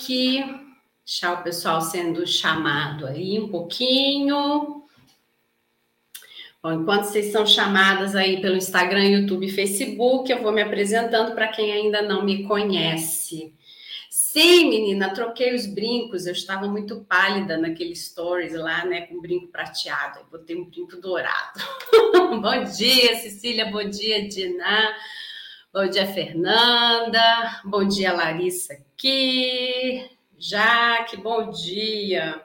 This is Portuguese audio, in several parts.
Facebook. Deixar o pessoal sendo chamado aí um pouquinho. Bom, enquanto vocês são chamadas aí pelo Instagram, YouTube e Facebook, eu vou me apresentando para quem ainda não me conhece. Sim, menina, troquei os brincos. Eu estava muito pálida naquele stories lá, né, com brinco prateado. Eu botei um brinco dourado. bom dia, Cecília. Bom dia, Dina. Bom dia, Fernanda. Bom dia, Larissa aqui. Jaque, bom dia.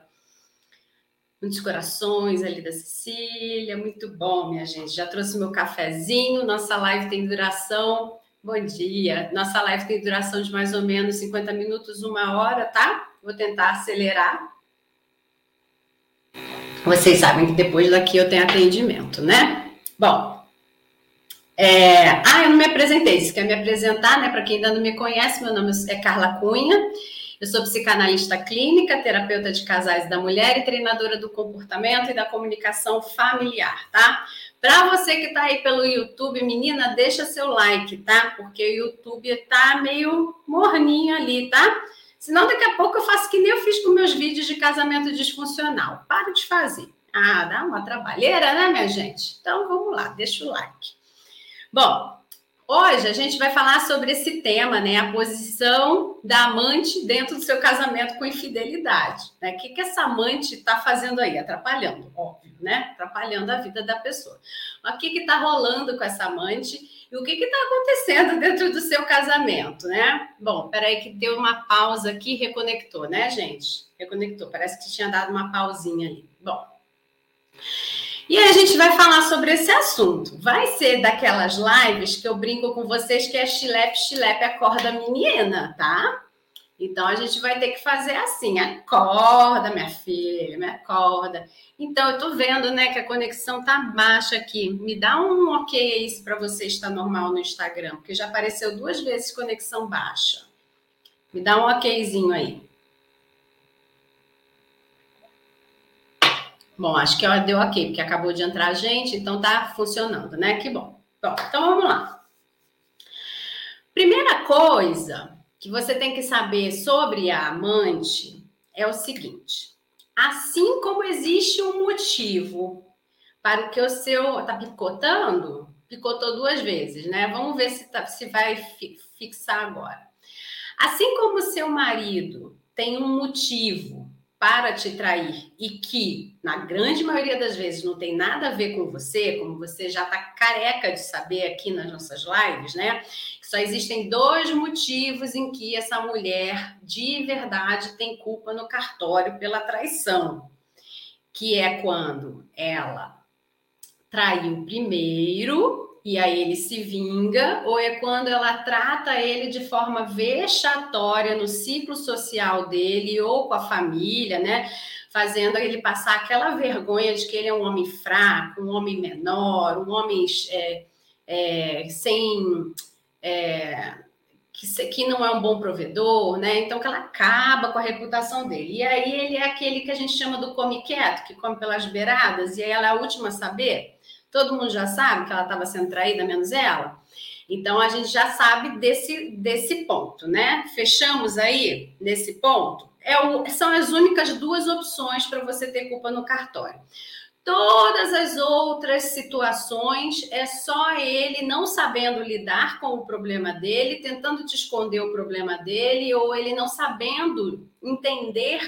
Muitos corações ali da Cecília. Muito bom, minha gente. Já trouxe meu cafezinho. Nossa live tem duração Bom dia. Nossa live tem duração de mais ou menos 50 minutos, uma hora, tá? Vou tentar acelerar. Vocês sabem que depois daqui eu tenho atendimento, né? Bom. É... Ah, eu não me apresentei. Você quer me apresentar, né? Para quem ainda não me conhece, meu nome é Carla Cunha. Eu sou psicanalista clínica, terapeuta de casais da mulher e treinadora do comportamento e da comunicação familiar, tá? Para você que está aí pelo YouTube, menina, deixa seu like, tá? Porque o YouTube tá meio morninho ali, tá? Senão daqui a pouco eu faço que nem eu fiz com meus vídeos de casamento disfuncional. Paro de fazer. Ah, dá uma trabalheira, né, minha gente? Então vamos lá, deixa o like. Bom, Hoje a gente vai falar sobre esse tema, né? A posição da amante dentro do seu casamento com infidelidade. Né? O que, que essa amante está fazendo aí? Atrapalhando, óbvio, né? Atrapalhando a vida da pessoa. Mas o que está rolando com essa amante e o que está acontecendo dentro do seu casamento, né? Bom, peraí que deu uma pausa aqui, reconectou, né, gente? Reconectou, parece que tinha dado uma pausinha ali. Bom. E a gente vai falar sobre esse assunto. Vai ser daquelas lives que eu brinco com vocês que é chilepe, chilepe, acorda menina, tá? Então a gente vai ter que fazer assim: acorda, minha filha, me acorda. Então eu tô vendo, né, que a conexão tá baixa aqui. Me dá um ok aí se para você está normal no Instagram, porque já apareceu duas vezes conexão baixa. Me dá um okzinho aí. Bom, acho que deu ok, porque acabou de entrar a gente, então tá funcionando, né? Que bom. Bom, então vamos lá. Primeira coisa que você tem que saber sobre a amante é o seguinte: assim como existe um motivo para o que o seu tá picotando, picotou duas vezes, né? Vamos ver se, tá, se vai fixar agora. Assim como o seu marido tem um motivo para te trair e que, na grande maioria das vezes, não tem nada a ver com você, como você já está careca de saber aqui nas nossas lives, né? Só existem dois motivos em que essa mulher de verdade tem culpa no cartório pela traição, que é quando ela traiu primeiro e aí ele se vinga, ou é quando ela trata ele de forma vexatória no ciclo social dele ou com a família, né? Fazendo ele passar aquela vergonha de que ele é um homem fraco, um homem menor, um homem é, é, sem. É, que, que não é um bom provedor, né? Então que ela acaba com a reputação dele. E aí ele é aquele que a gente chama do come quieto, que come pelas beiradas, e aí ela é a última a saber. Todo mundo já sabe que ela estava sendo traída, menos ela. Então a gente já sabe desse, desse ponto, né? Fechamos aí nesse ponto. É o, são as únicas duas opções para você ter culpa no cartório. Todas as outras situações é só ele não sabendo lidar com o problema dele, tentando te esconder o problema dele, ou ele não sabendo entender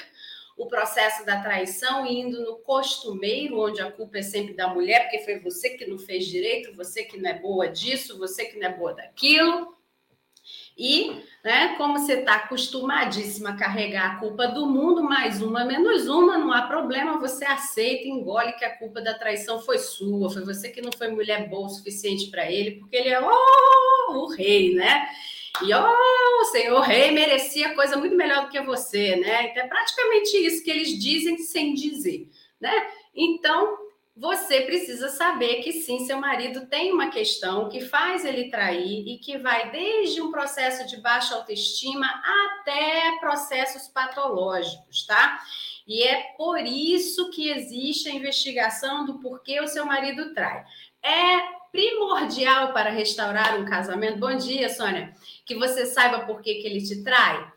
o processo da traição indo no costumeiro, onde a culpa é sempre da mulher, porque foi você que não fez direito, você que não é boa disso, você que não é boa daquilo. E, né, como você está acostumadíssima a carregar a culpa do mundo, mais uma, menos uma, não há problema, você aceita engole que a culpa da traição foi sua, foi você que não foi mulher boa o suficiente para ele, porque ele é oh, o rei, né? E oh, o senhor rei merecia coisa muito melhor do que você, né? Então é praticamente isso que eles dizem sem dizer, né? Então, você precisa saber que sim, seu marido tem uma questão que faz ele trair e que vai desde um processo de baixa autoestima até processos patológicos, tá? E é por isso que existe a investigação do porquê o seu marido trai. É primordial para restaurar um casamento. Bom dia, Sônia. Que você saiba por que, que ele te trai.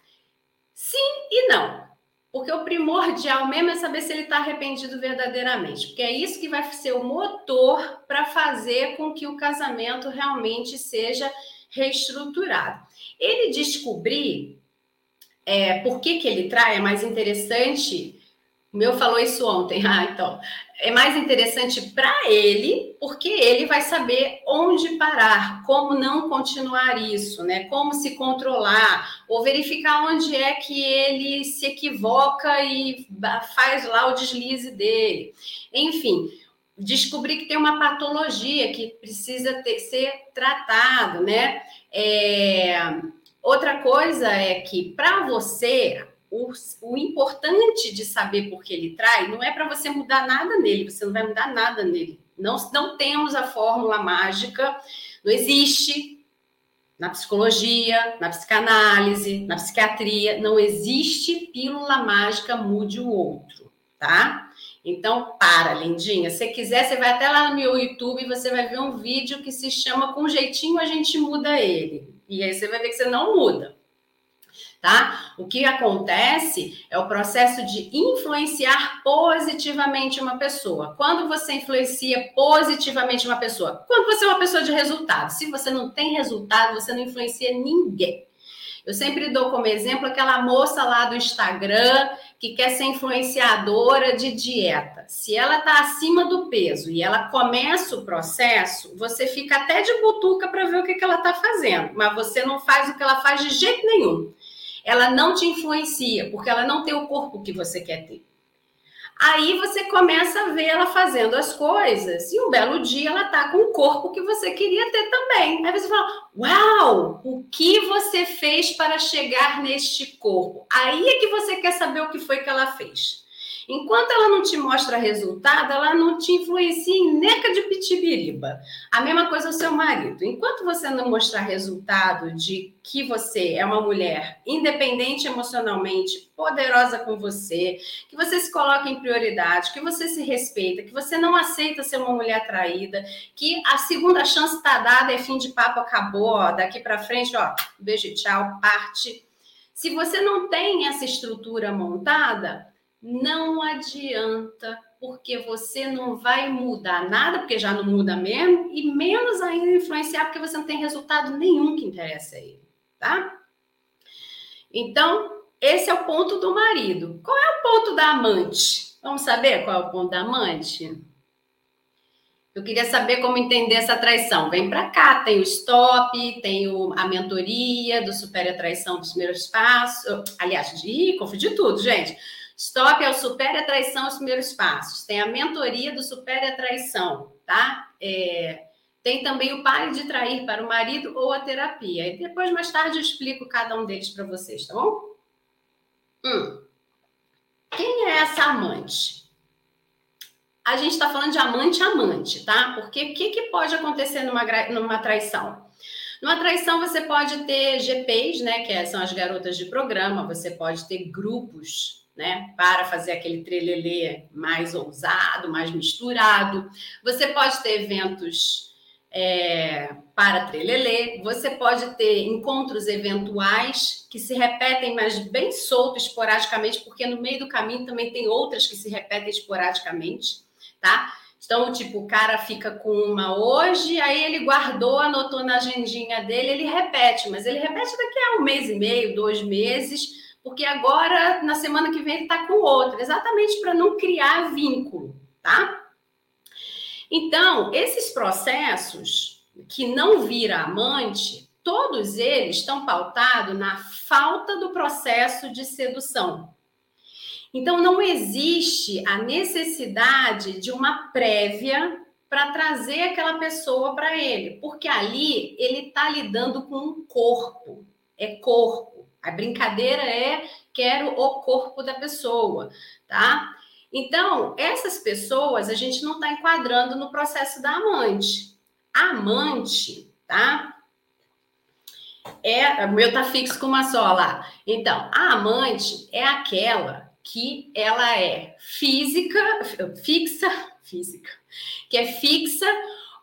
Sim e não. Porque o primordial mesmo é saber se ele está arrependido verdadeiramente. Porque é isso que vai ser o motor para fazer com que o casamento realmente seja reestruturado. Ele descobrir é, por que, que ele trai é mais interessante. O meu falou isso ontem. Ah, então é mais interessante para ele, porque ele vai saber onde parar, como não continuar isso, né? Como se controlar, ou verificar onde é que ele se equivoca e faz lá o deslize dele. Enfim, descobrir que tem uma patologia que precisa ter, ser tratado, né? É, outra coisa é que para você o, o, importante de saber por que ele trai não é para você mudar nada nele, você não vai mudar nada nele. Não, não temos a fórmula mágica, não existe na psicologia, na psicanálise, na psiquiatria, não existe pílula mágica mude o outro, tá? Então, para, lindinha. Se quiser, você vai até lá no meu YouTube e você vai ver um vídeo que se chama Com Jeitinho a gente muda ele. E aí você vai ver que você não muda tá? O que acontece é o processo de influenciar positivamente uma pessoa. Quando você influencia positivamente uma pessoa? Quando você é uma pessoa de resultado. Se você não tem resultado, você não influencia ninguém. Eu sempre dou como exemplo aquela moça lá do Instagram que quer ser influenciadora de dieta. Se ela está acima do peso e ela começa o processo, você fica até de butuca para ver o que, que ela está fazendo, mas você não faz o que ela faz de jeito nenhum ela não te influencia, porque ela não tem o corpo que você quer ter. Aí você começa a ver ela fazendo as coisas e um belo dia ela tá com o corpo que você queria ter também. Aí você fala: Uau, o que você fez para chegar neste corpo? Aí é que você quer saber o que foi que ela fez. Enquanto ela não te mostra resultado, ela não te influencia em neca de pitibiriba. A mesma coisa o seu marido. Enquanto você não mostrar resultado de que você é uma mulher independente emocionalmente, poderosa com você, que você se coloca em prioridade, que você se respeita, que você não aceita ser uma mulher traída, que a segunda chance está dada, é fim de papo, acabou, ó, daqui para frente, ó, beijo, tchau, parte. Se você não tem essa estrutura montada, não adianta, porque você não vai mudar nada, porque já não muda mesmo, e menos ainda influenciar, porque você não tem resultado nenhum que interessa a ele, tá? Então, esse é o ponto do marido. Qual é o ponto da amante? Vamos saber qual é o ponto da amante? Eu queria saber como entender essa traição. Vem para cá, tem o stop, tem o, a mentoria do Supere a Traição dos primeiros passos. Aliás, de, confundi tudo, gente. Stop é o Supere a Traição, os primeiros passos. Tem a mentoria do Supere a Traição, tá? É, tem também o Pare de Trair para o marido ou a terapia. E depois, mais tarde, eu explico cada um deles para vocês, tá bom? Hum. Quem é essa amante? A gente está falando de amante-amante, tá? Porque o que, que pode acontecer numa, numa traição? Numa traição, você pode ter GPs, né? Que são as garotas de programa, você pode ter grupos né, para fazer aquele trelelê mais ousado, mais misturado. Você pode ter eventos é, para trelelê, você pode ter encontros eventuais que se repetem, mas bem solto, esporadicamente, porque no meio do caminho também tem outras que se repetem esporadicamente, tá? Então, tipo, o cara fica com uma hoje, aí ele guardou, anotou na agendinha dele, ele repete, mas ele repete daqui a um mês e meio, dois meses, porque agora, na semana que vem, ele está com outra, exatamente para não criar vínculo, tá? Então, esses processos que não vira amante, todos eles estão pautados na falta do processo de sedução. Então, não existe a necessidade de uma prévia para trazer aquela pessoa para ele, porque ali ele está lidando com um corpo, é corpo. A brincadeira é quero o corpo da pessoa, tá? Então, essas pessoas a gente não está enquadrando no processo da amante. A amante, tá? É, o meu tá fixo com uma só lá. Então, a amante é aquela que ela é física, fixa, física, que é fixa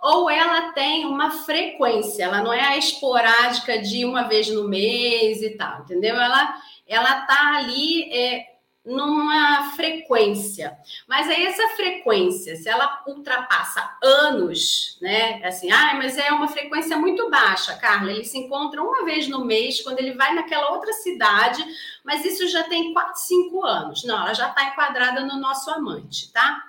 ou ela tem uma frequência, ela não é a esporádica de uma vez no mês e tal, entendeu? Ela ela tá ali é, numa frequência. Mas aí essa frequência, se ela ultrapassa anos, né? Assim, ah, mas é uma frequência muito baixa, Carla. Ele se encontra uma vez no mês quando ele vai naquela outra cidade, mas isso já tem 4, 5 anos. Não, ela já está enquadrada no nosso amante, tá?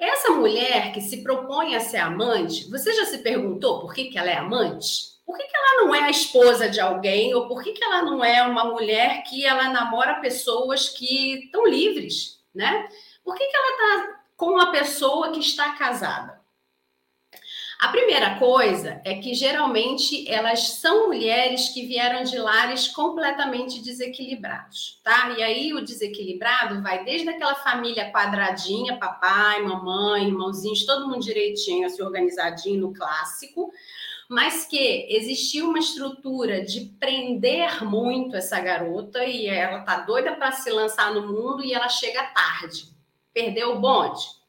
Essa mulher que se propõe a ser amante, você já se perguntou por que, que ela é amante? por que, que ela não é a esposa de alguém? Ou por que, que ela não é uma mulher que ela namora pessoas que estão livres, né? Por que, que ela está com uma pessoa que está casada? A primeira coisa é que geralmente elas são mulheres que vieram de lares completamente desequilibrados, tá? E aí o desequilibrado vai desde aquela família quadradinha, papai, mamãe, irmãozinhos, todo mundo direitinho, assim, organizadinho no clássico, mas que existia uma estrutura de prender muito essa garota e ela tá doida para se lançar no mundo e ela chega tarde. Perdeu o bonde.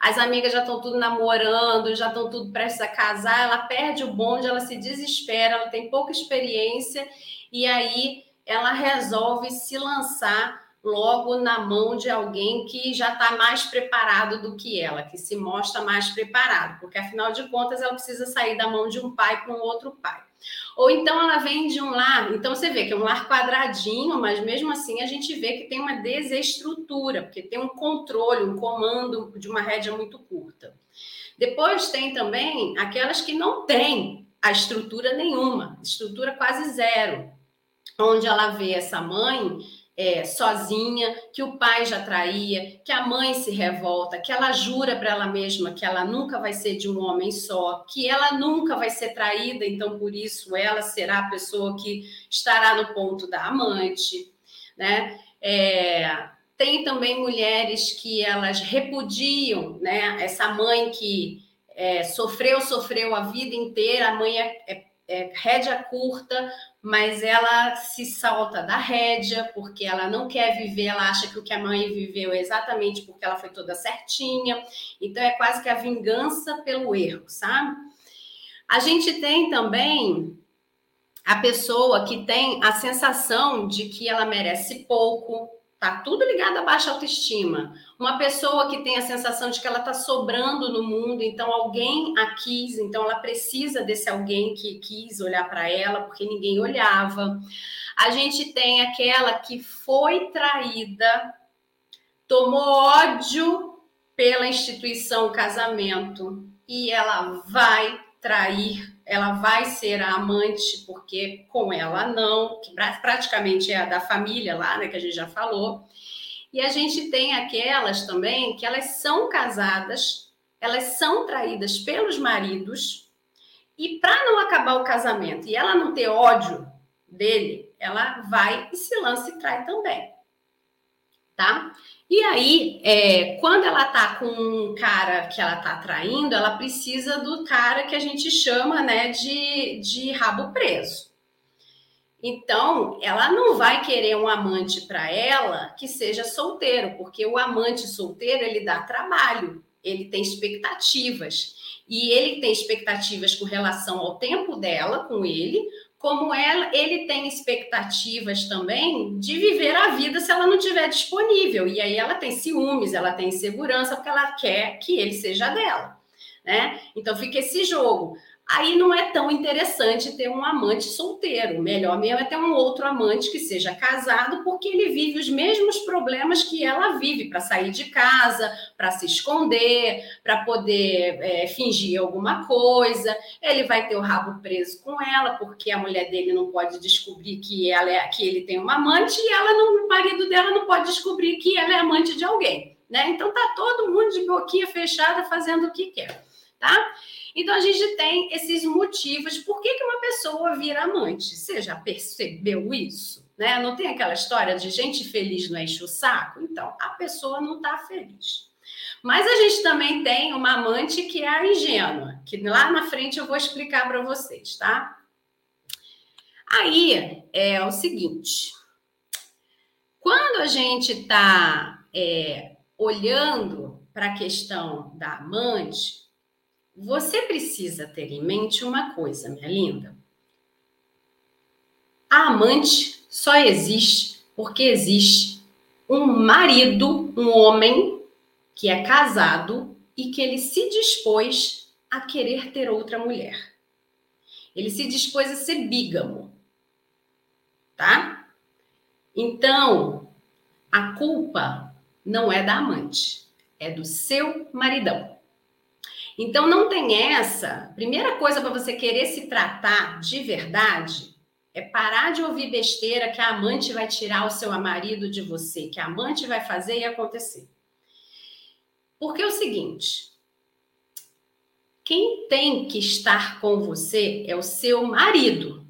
As amigas já estão tudo namorando, já estão tudo prestes a casar, ela perde o bonde, ela se desespera, ela tem pouca experiência e aí ela resolve se lançar logo na mão de alguém que já está mais preparado do que ela, que se mostra mais preparado, porque afinal de contas ela precisa sair da mão de um pai para um outro pai. Ou então ela vem de um lar, então você vê que é um lar quadradinho, mas mesmo assim a gente vê que tem uma desestrutura, porque tem um controle, um comando de uma rédea muito curta. Depois tem também aquelas que não têm a estrutura nenhuma, estrutura quase zero, onde ela vê essa mãe é, sozinha, que o pai já traía, que a mãe se revolta, que ela jura para ela mesma que ela nunca vai ser de um homem só, que ela nunca vai ser traída, então por isso ela será a pessoa que estará no ponto da amante, né? É, tem também mulheres que elas repudiam, né? Essa mãe que é, sofreu, sofreu a vida inteira, a mãe é, é, é rédea curta, mas ela se salta da rédea porque ela não quer viver, ela acha que o que a mãe viveu é exatamente porque ela foi toda certinha. Então é quase que a vingança pelo erro, sabe? A gente tem também a pessoa que tem a sensação de que ela merece pouco, Tá tudo ligado à baixa autoestima. Uma pessoa que tem a sensação de que ela tá sobrando no mundo, então alguém a quis, então ela precisa desse alguém que quis olhar para ela, porque ninguém olhava. A gente tem aquela que foi traída, tomou ódio pela instituição casamento e ela vai trair, ela vai ser a amante, porque com ela não, que praticamente é a da família lá, né, que a gente já falou. E a gente tem aquelas também que elas são casadas, elas são traídas pelos maridos, e para não acabar o casamento e ela não ter ódio dele, ela vai e se lança e trai também. Tá? E aí, é, quando ela tá com um cara que ela tá traindo, ela precisa do cara que a gente chama, né, de, de rabo preso. Então, ela não vai querer um amante para ela que seja solteiro, porque o amante solteiro ele dá trabalho, ele tem expectativas. E ele tem expectativas com relação ao tempo dela com ele, como ela, ele tem expectativas também de viver a vida se ela não tiver disponível. E aí ela tem ciúmes, ela tem insegurança, porque ela quer que ele seja dela. Né? Então fica esse jogo aí não é tão interessante ter um amante solteiro. Melhor mesmo é ter um outro amante que seja casado, porque ele vive os mesmos problemas que ela vive para sair de casa, para se esconder, para poder é, fingir alguma coisa. Ele vai ter o rabo preso com ela, porque a mulher dele não pode descobrir que, ela é, que ele tem uma amante e ela não, o marido dela não pode descobrir que ela é amante de alguém. Né? Então tá todo mundo de boquinha fechada fazendo o que quer, tá? Então a gente tem esses motivos por que, que uma pessoa vira amante. Você já percebeu isso? Né? Não tem aquela história de gente feliz não enche o saco? Então, a pessoa não está feliz. Mas a gente também tem uma amante que é a ingênua, que lá na frente eu vou explicar para vocês, tá? Aí é o seguinte: quando a gente está é, olhando para a questão da amante, você precisa ter em mente uma coisa, minha linda. A amante só existe Porque existe um marido, um homem que é casado e que ele se dispôs a querer ter outra mulher. Ele se dispôs a ser bígamo. Tá? Então, a culpa não é da amante, é do seu maridão. Então não tem essa. Primeira coisa para você querer se tratar de verdade é parar de ouvir besteira que a amante vai tirar o seu marido de você, que a amante vai fazer e acontecer. Porque é o seguinte, quem tem que estar com você é o seu marido.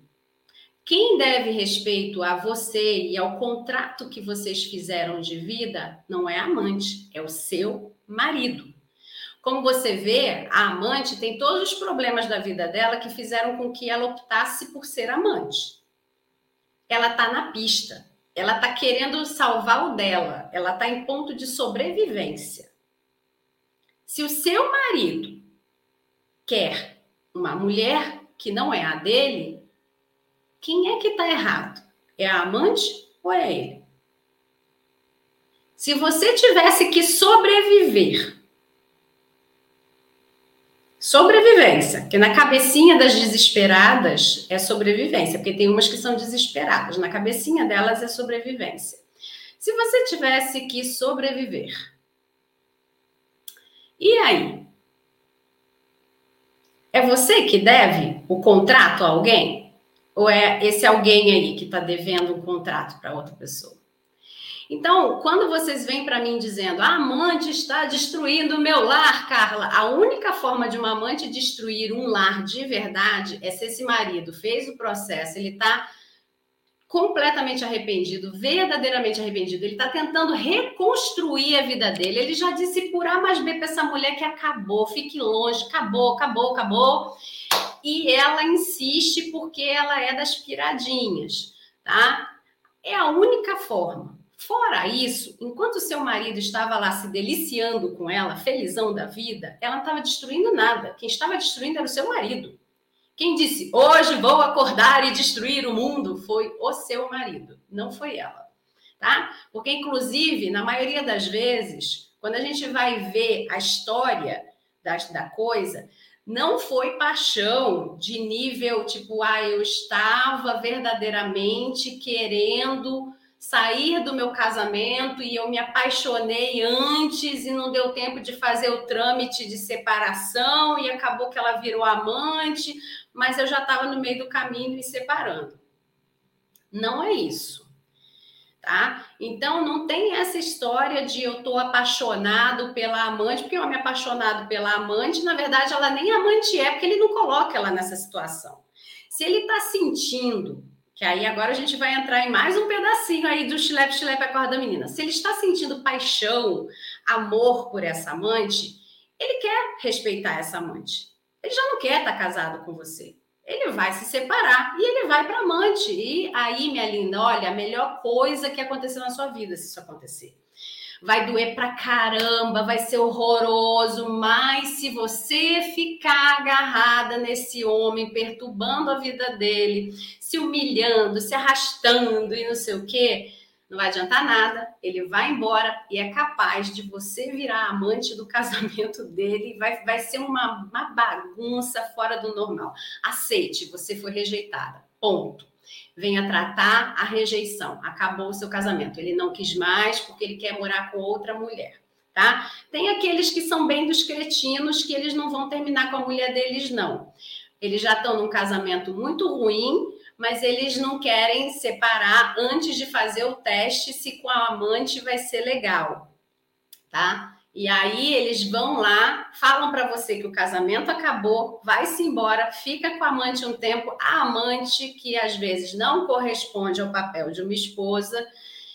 Quem deve respeito a você e ao contrato que vocês fizeram de vida não é a amante, é o seu marido. Como você vê, a amante tem todos os problemas da vida dela que fizeram com que ela optasse por ser amante. Ela está na pista, ela está querendo salvar o dela, ela está em ponto de sobrevivência. Se o seu marido quer uma mulher que não é a dele, quem é que está errado? É a amante ou é ele? Se você tivesse que sobreviver, sobrevivência, que na cabecinha das desesperadas é sobrevivência, porque tem umas que são desesperadas, na cabecinha delas é sobrevivência. Se você tivesse que sobreviver, e aí? É você que deve o contrato a alguém? Ou é esse alguém aí que está devendo um contrato para outra pessoa? Então, quando vocês vêm para mim dizendo a amante está destruindo o meu lar, Carla, a única forma de uma amante destruir um lar de verdade é se esse marido fez o processo, ele está completamente arrependido, verdadeiramente arrependido. Ele está tentando reconstruir a vida dele. Ele já disse por A mais B para essa mulher que acabou, fique longe, acabou, acabou, acabou. E ela insiste porque ela é das piradinhas, tá? É a única forma. Fora isso, enquanto seu marido estava lá se deliciando com ela, felizão da vida, ela não estava destruindo nada. Quem estava destruindo era o seu marido. Quem disse, hoje vou acordar e destruir o mundo, foi o seu marido, não foi ela. Tá? Porque, inclusive, na maioria das vezes, quando a gente vai ver a história da, da coisa, não foi paixão de nível tipo, ah, eu estava verdadeiramente querendo sair do meu casamento e eu me apaixonei antes e não deu tempo de fazer o trâmite de separação e acabou que ela virou amante, mas eu já estava no meio do caminho e separando. Não é isso. Tá? Então não tem essa história de eu tô apaixonado pela amante, porque o homem apaixonado pela amante, na verdade, ela nem amante é, porque ele não coloca ela nessa situação. Se ele está sentindo que aí agora a gente vai entrar em mais um pedacinho aí do chilepe, chilepe, acorda menina. Se ele está sentindo paixão, amor por essa amante, ele quer respeitar essa amante. Ele já não quer estar casado com você. Ele vai se separar e ele vai para amante. E aí, minha linda, olha, a melhor coisa que aconteceu na sua vida, se isso acontecer vai doer pra caramba, vai ser horroroso, mas se você ficar agarrada nesse homem, perturbando a vida dele, se humilhando, se arrastando e não sei o quê, não vai adiantar nada, ele vai embora e é capaz de você virar amante do casamento dele, vai, vai ser uma, uma bagunça fora do normal. Aceite, você foi rejeitada. Ponto venha tratar a rejeição. Acabou o seu casamento. Ele não quis mais porque ele quer morar com outra mulher. Tá? Tem aqueles que são bem dos cretinos que eles não vão terminar com a mulher deles, não. Eles já estão num casamento muito ruim, mas eles não querem separar antes de fazer o teste se com a amante vai ser legal, tá? E aí eles vão lá, falam para você que o casamento acabou, vai-se embora, fica com a amante um tempo. A amante, que às vezes não corresponde ao papel de uma esposa,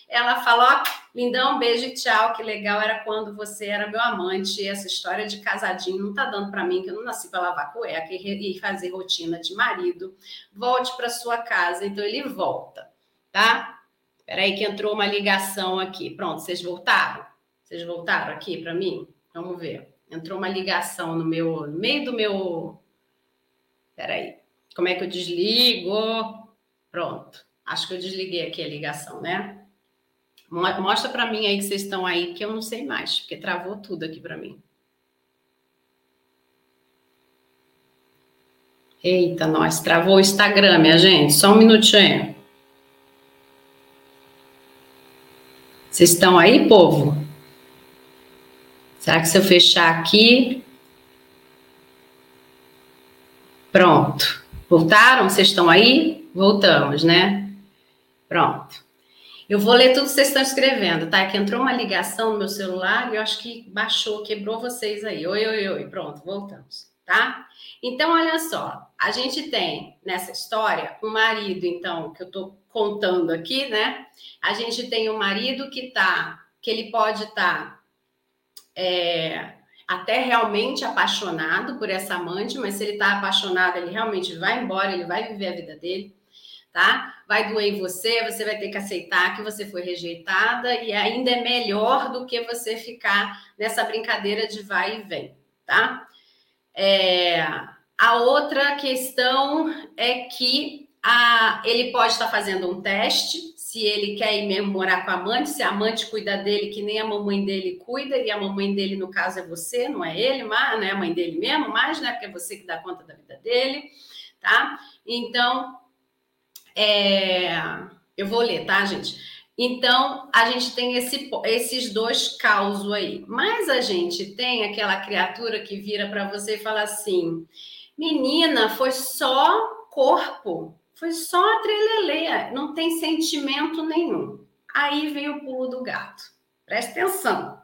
ela fala: Ó, oh, lindão, beijo e tchau. Que legal era quando você era meu amante. Essa história de casadinho não tá dando para mim, que eu não nasci para lavar cueca e fazer rotina de marido. Volte para sua casa. Então ele volta, tá? Peraí, que entrou uma ligação aqui. Pronto, vocês voltaram? Vocês voltaram aqui para mim? Vamos ver. Entrou uma ligação no meu, no meio do meu. Peraí. Como é que eu desligo? Pronto. Acho que eu desliguei aqui a ligação, né? Mostra para mim aí que vocês estão aí, que eu não sei mais, porque travou tudo aqui para mim. Eita, nós travou o Instagram, minha gente. Só um minutinho. Vocês estão aí, povo? Será que se eu fechar aqui? Pronto. Voltaram? Vocês estão aí? Voltamos, né? Pronto. Eu vou ler tudo que vocês estão escrevendo, tá? Que entrou uma ligação no meu celular e eu acho que baixou, quebrou vocês aí. Oi, oi, oi. Pronto, voltamos, tá? Então, olha só. A gente tem nessa história um marido, então, que eu tô contando aqui, né? A gente tem um marido que tá, que ele pode estar tá, é, até realmente apaixonado por essa amante, mas se ele tá apaixonado, ele realmente vai embora, ele vai viver a vida dele tá? Vai doer em você, você vai ter que aceitar que você foi rejeitada e ainda é melhor do que você ficar nessa brincadeira de vai e vem, tá? É, a outra questão é que a, ele pode estar fazendo um teste, se ele quer ir mesmo morar com a amante, se a amante cuida dele, que nem a mamãe dele cuida, e a mamãe dele, no caso, é você, não é ele, mas não é a mãe dele mesmo, mas né, porque é você que dá conta da vida dele, tá? Então, é, eu vou ler, tá, gente? Então, a gente tem esse, esses dois causos aí. Mas a gente tem aquela criatura que vira para você e fala assim: menina, foi só corpo, foi só a treleleia, não tem sentimento nenhum. Aí vem o pulo do gato. Presta atenção.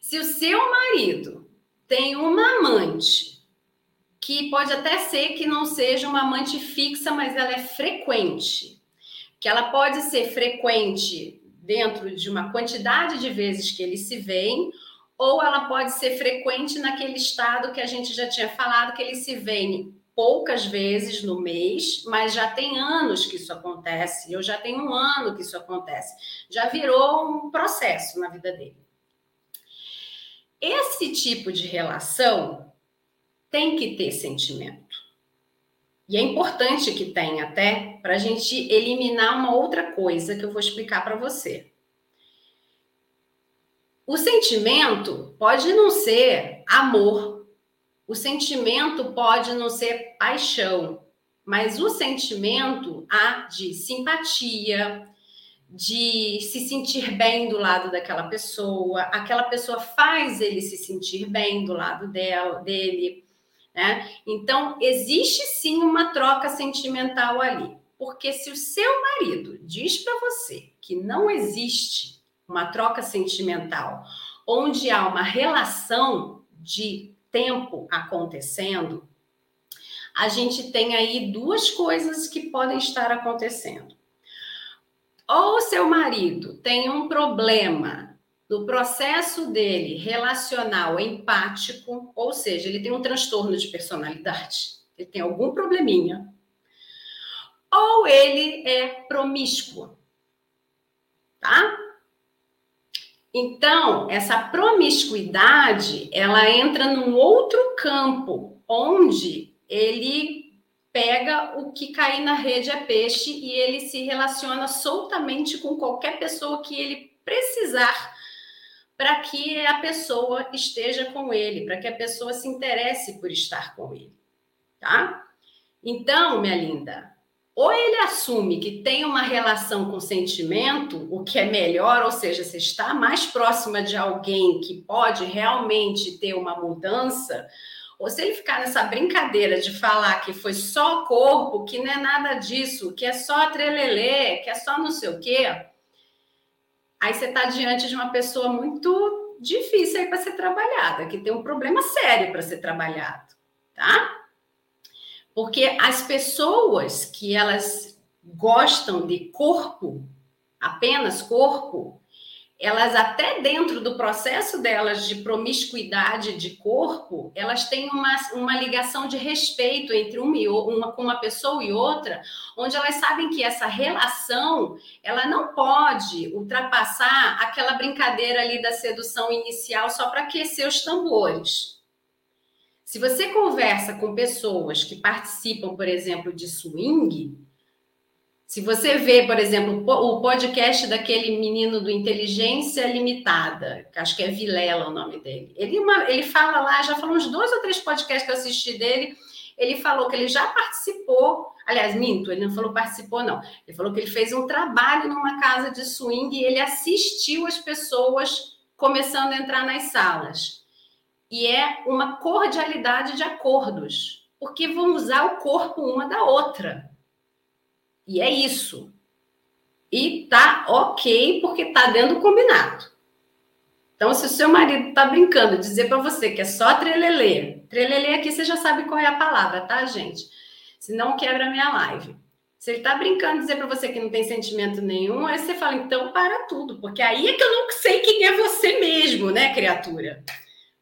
Se o seu marido tem uma amante que pode até ser que não seja uma amante fixa, mas ela é frequente. Que ela pode ser frequente dentro de uma quantidade de vezes que eles se veem, ou ela pode ser frequente naquele estado que a gente já tinha falado, que eles se veem poucas vezes no mês, mas já tem anos que isso acontece. Eu já tenho um ano que isso acontece. Já virou um processo na vida dele. Esse tipo de relação tem que ter sentimento. E é importante que tenha até para a gente eliminar uma outra coisa que eu vou explicar para você. O sentimento pode não ser amor, o sentimento pode não ser paixão, mas o sentimento há de simpatia, de se sentir bem do lado daquela pessoa, aquela pessoa faz ele se sentir bem do lado dela, dele. Né? Então, existe sim uma troca sentimental ali. Porque se o seu marido diz para você que não existe uma troca sentimental onde há uma relação de tempo acontecendo, a gente tem aí duas coisas que podem estar acontecendo. Ou seu marido tem um problema no processo dele relacional empático, ou seja, ele tem um transtorno de personalidade, ele tem algum probleminha, ou ele é promíscuo, tá? Então, essa promiscuidade, ela entra num outro campo, onde ele pega o que cair na rede é peixe e ele se relaciona soltamente com qualquer pessoa que ele precisar para que a pessoa esteja com ele, para que a pessoa se interesse por estar com ele, tá? Então, minha linda, ou ele assume que tem uma relação com sentimento, o que é melhor, ou seja, você está mais próxima de alguém que pode realmente ter uma mudança, ou se ele ficar nessa brincadeira de falar que foi só corpo, que não é nada disso, que é só trelelê, que é só não sei o quê, aí você está diante de uma pessoa muito difícil aí para ser trabalhada, que tem um problema sério para ser trabalhado, tá? Porque as pessoas que elas gostam de corpo, apenas corpo, elas até dentro do processo delas de promiscuidade de corpo, elas têm uma, uma ligação de respeito entre uma, e uma com uma pessoa e outra, onde elas sabem que essa relação ela não pode ultrapassar aquela brincadeira ali da sedução inicial só para aquecer os tambores. Se você conversa com pessoas que participam, por exemplo, de swing, Se você vê, por exemplo, o podcast daquele menino do Inteligência Limitada, que acho que é Vilela o nome dele, ele, uma, ele fala lá, já falou uns dois ou três podcasts que eu assisti dele, ele falou que ele já participou, aliás, minto, ele não falou participou, não. Ele falou que ele fez um trabalho numa casa de swing e ele assistiu as pessoas começando a entrar nas salas. E é uma cordialidade de acordos, porque vão usar o corpo uma da outra. E é isso. E tá ok, porque tá dentro do combinado. Então, se o seu marido tá brincando, dizer para você que é só trelelê, trelelê aqui você já sabe qual é a palavra, tá, gente? Se não quebra a minha live. Se ele tá brincando, dizer para você que não tem sentimento nenhum, aí você fala, então para tudo, porque aí é que eu não sei quem é você mesmo, né, criatura?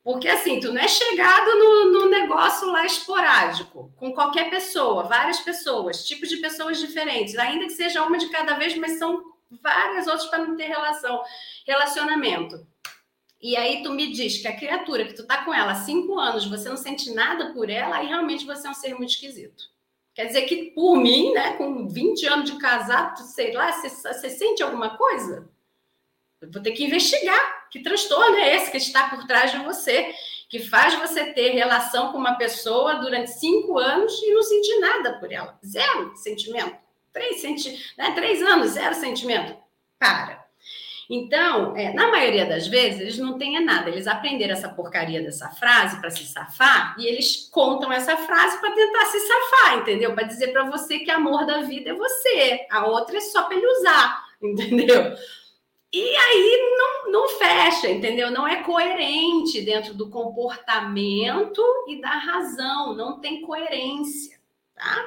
Porque assim, tu não é chegado no, no, negócio lá esporádico, com qualquer pessoa, várias pessoas, tipos de pessoas diferentes, ainda que seja uma de cada vez, mas são várias outras para não ter relação, relacionamento. E aí tu me diz que a criatura que tu tá com ela há cinco anos, você não sente nada por ela, aí realmente você é um ser muito esquisito. Quer dizer que por mim, né, com 20 anos de casado, sei lá, você, sente alguma coisa? Eu vou ter que investigar que transtorno é esse que está por trás de você, que faz você ter relação com uma pessoa durante cinco anos e não sentir nada por ela. Zero sentimento. Três, senti né? Três anos, zero sentimento. Para. Então, é, na maioria das vezes, eles não têm nada. Eles aprenderam essa porcaria dessa frase para se safar e eles contam essa frase para tentar se safar, entendeu? Para dizer para você que amor da vida é você. A outra é só para ele usar, entendeu? E aí não, não fecha, entendeu? Não é coerente dentro do comportamento e da razão, não tem coerência, tá?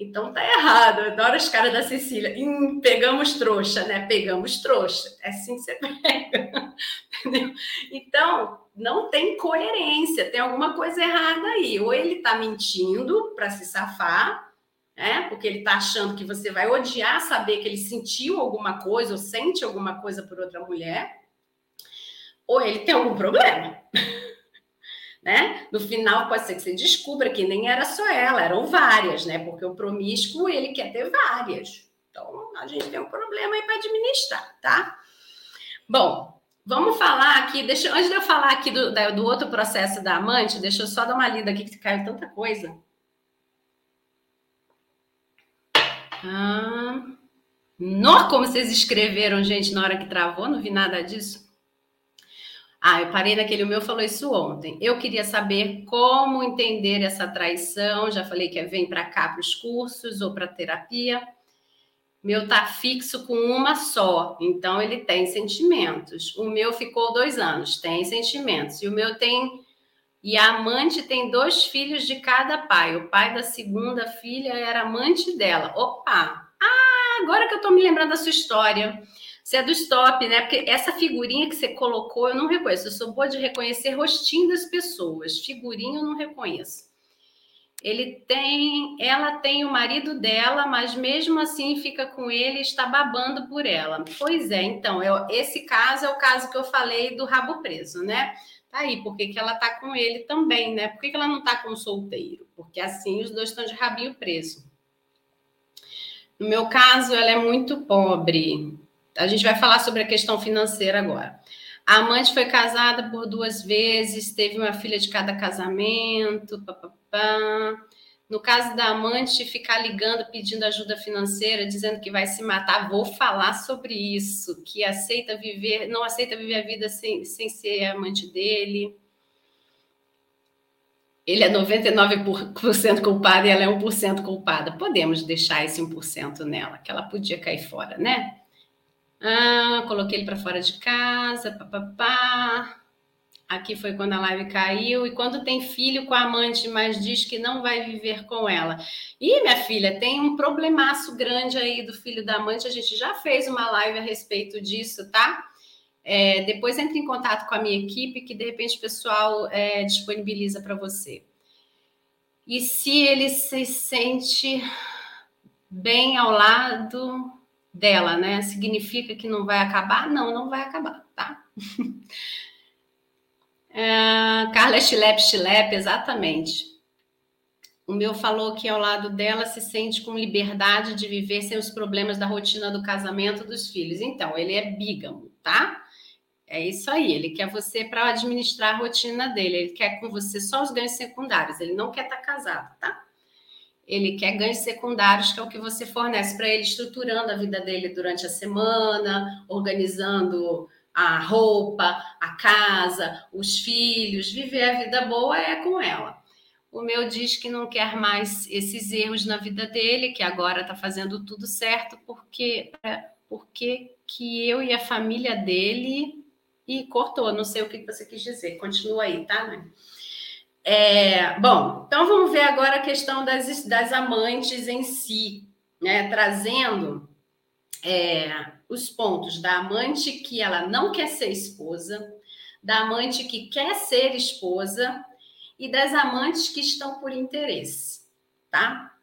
Então tá errado. Eu adoro os caras da Cecília. Hum, pegamos trouxa, né? Pegamos trouxa. É assim que você pega. Entendeu? Então, não tem coerência, tem alguma coisa errada aí. Ou ele tá mentindo para se safar, né? Porque ele está achando que você vai odiar saber que ele sentiu alguma coisa ou sente alguma coisa por outra mulher, ou ele tem algum problema. né? No final pode ser que você descubra que nem era só ela, eram várias, né? Porque o promíscuo ele quer ter várias. Então a gente tem um problema aí para administrar, tá? Bom, Vamos falar aqui, deixa, antes de eu falar aqui do, do outro processo da amante, deixa eu só dar uma lida aqui que caiu tanta coisa. Ah, como vocês escreveram, gente, na hora que travou, não vi nada disso. Ah, eu parei naquele, o meu falou isso ontem. Eu queria saber como entender essa traição. Já falei que é vem para cá para os cursos ou para terapia. Meu tá fixo com uma só, então ele tem sentimentos. O meu ficou dois anos, tem sentimentos. E o meu tem e a amante tem dois filhos de cada pai. O pai da segunda filha era amante dela. Opa! Ah, agora que eu tô me lembrando da sua história. Você é do stop, né? Porque essa figurinha que você colocou, eu não reconheço. Eu sou boa de reconhecer rostinho das pessoas. Figurinha eu não reconheço. Ele tem, ela tem o marido dela, mas mesmo assim fica com ele e está babando por ela. Pois é, então, eu, esse caso é o caso que eu falei do rabo preso, né? Tá aí, por que, que ela tá com ele também, né? Por que, que ela não tá com o solteiro? Porque assim os dois estão de rabinho preso. No meu caso, ela é muito pobre. A gente vai falar sobre a questão financeira agora. A amante foi casada por duas vezes, teve uma filha de cada casamento, papapá. No caso da amante ficar ligando, pedindo ajuda financeira, dizendo que vai se matar, vou falar sobre isso, que aceita viver, não aceita viver a vida sem, sem ser amante dele. Ele é 99% culpado e ela é 1% culpada. Podemos deixar esse 1% nela, que ela podia cair fora, né? Ah, coloquei ele para fora de casa, papapá. Aqui foi quando a live caiu. E quando tem filho com a amante, mas diz que não vai viver com ela. E minha filha, tem um problemaço grande aí do filho da amante. A gente já fez uma live a respeito disso, tá? É, depois entre em contato com a minha equipe, que de repente o pessoal é, disponibiliza para você. E se ele se sente bem ao lado dela, né? Significa que não vai acabar? Não, não vai acabar, tá? É, Carla Chilep Chilep, exatamente. O meu falou que ao lado dela se sente com liberdade de viver sem os problemas da rotina do casamento dos filhos. Então, ele é bígamo, tá? É isso aí. Ele quer você para administrar a rotina dele. Ele quer com você só os ganhos secundários. Ele não quer estar tá casado, tá? Ele quer ganhos secundários, que é o que você fornece para ele, estruturando a vida dele durante a semana, organizando a roupa, a casa, os filhos. Viver a vida boa é com ela. O meu diz que não quer mais esses erros na vida dele, que agora está fazendo tudo certo, porque, porque que eu e a família dele. E cortou, não sei o que você quis dizer. Continua aí, tá, né? É, bom, então vamos ver agora a questão das, das amantes em si, né? Trazendo é, os pontos da amante que ela não quer ser esposa, da amante que quer ser esposa e das amantes que estão por interesse, tá?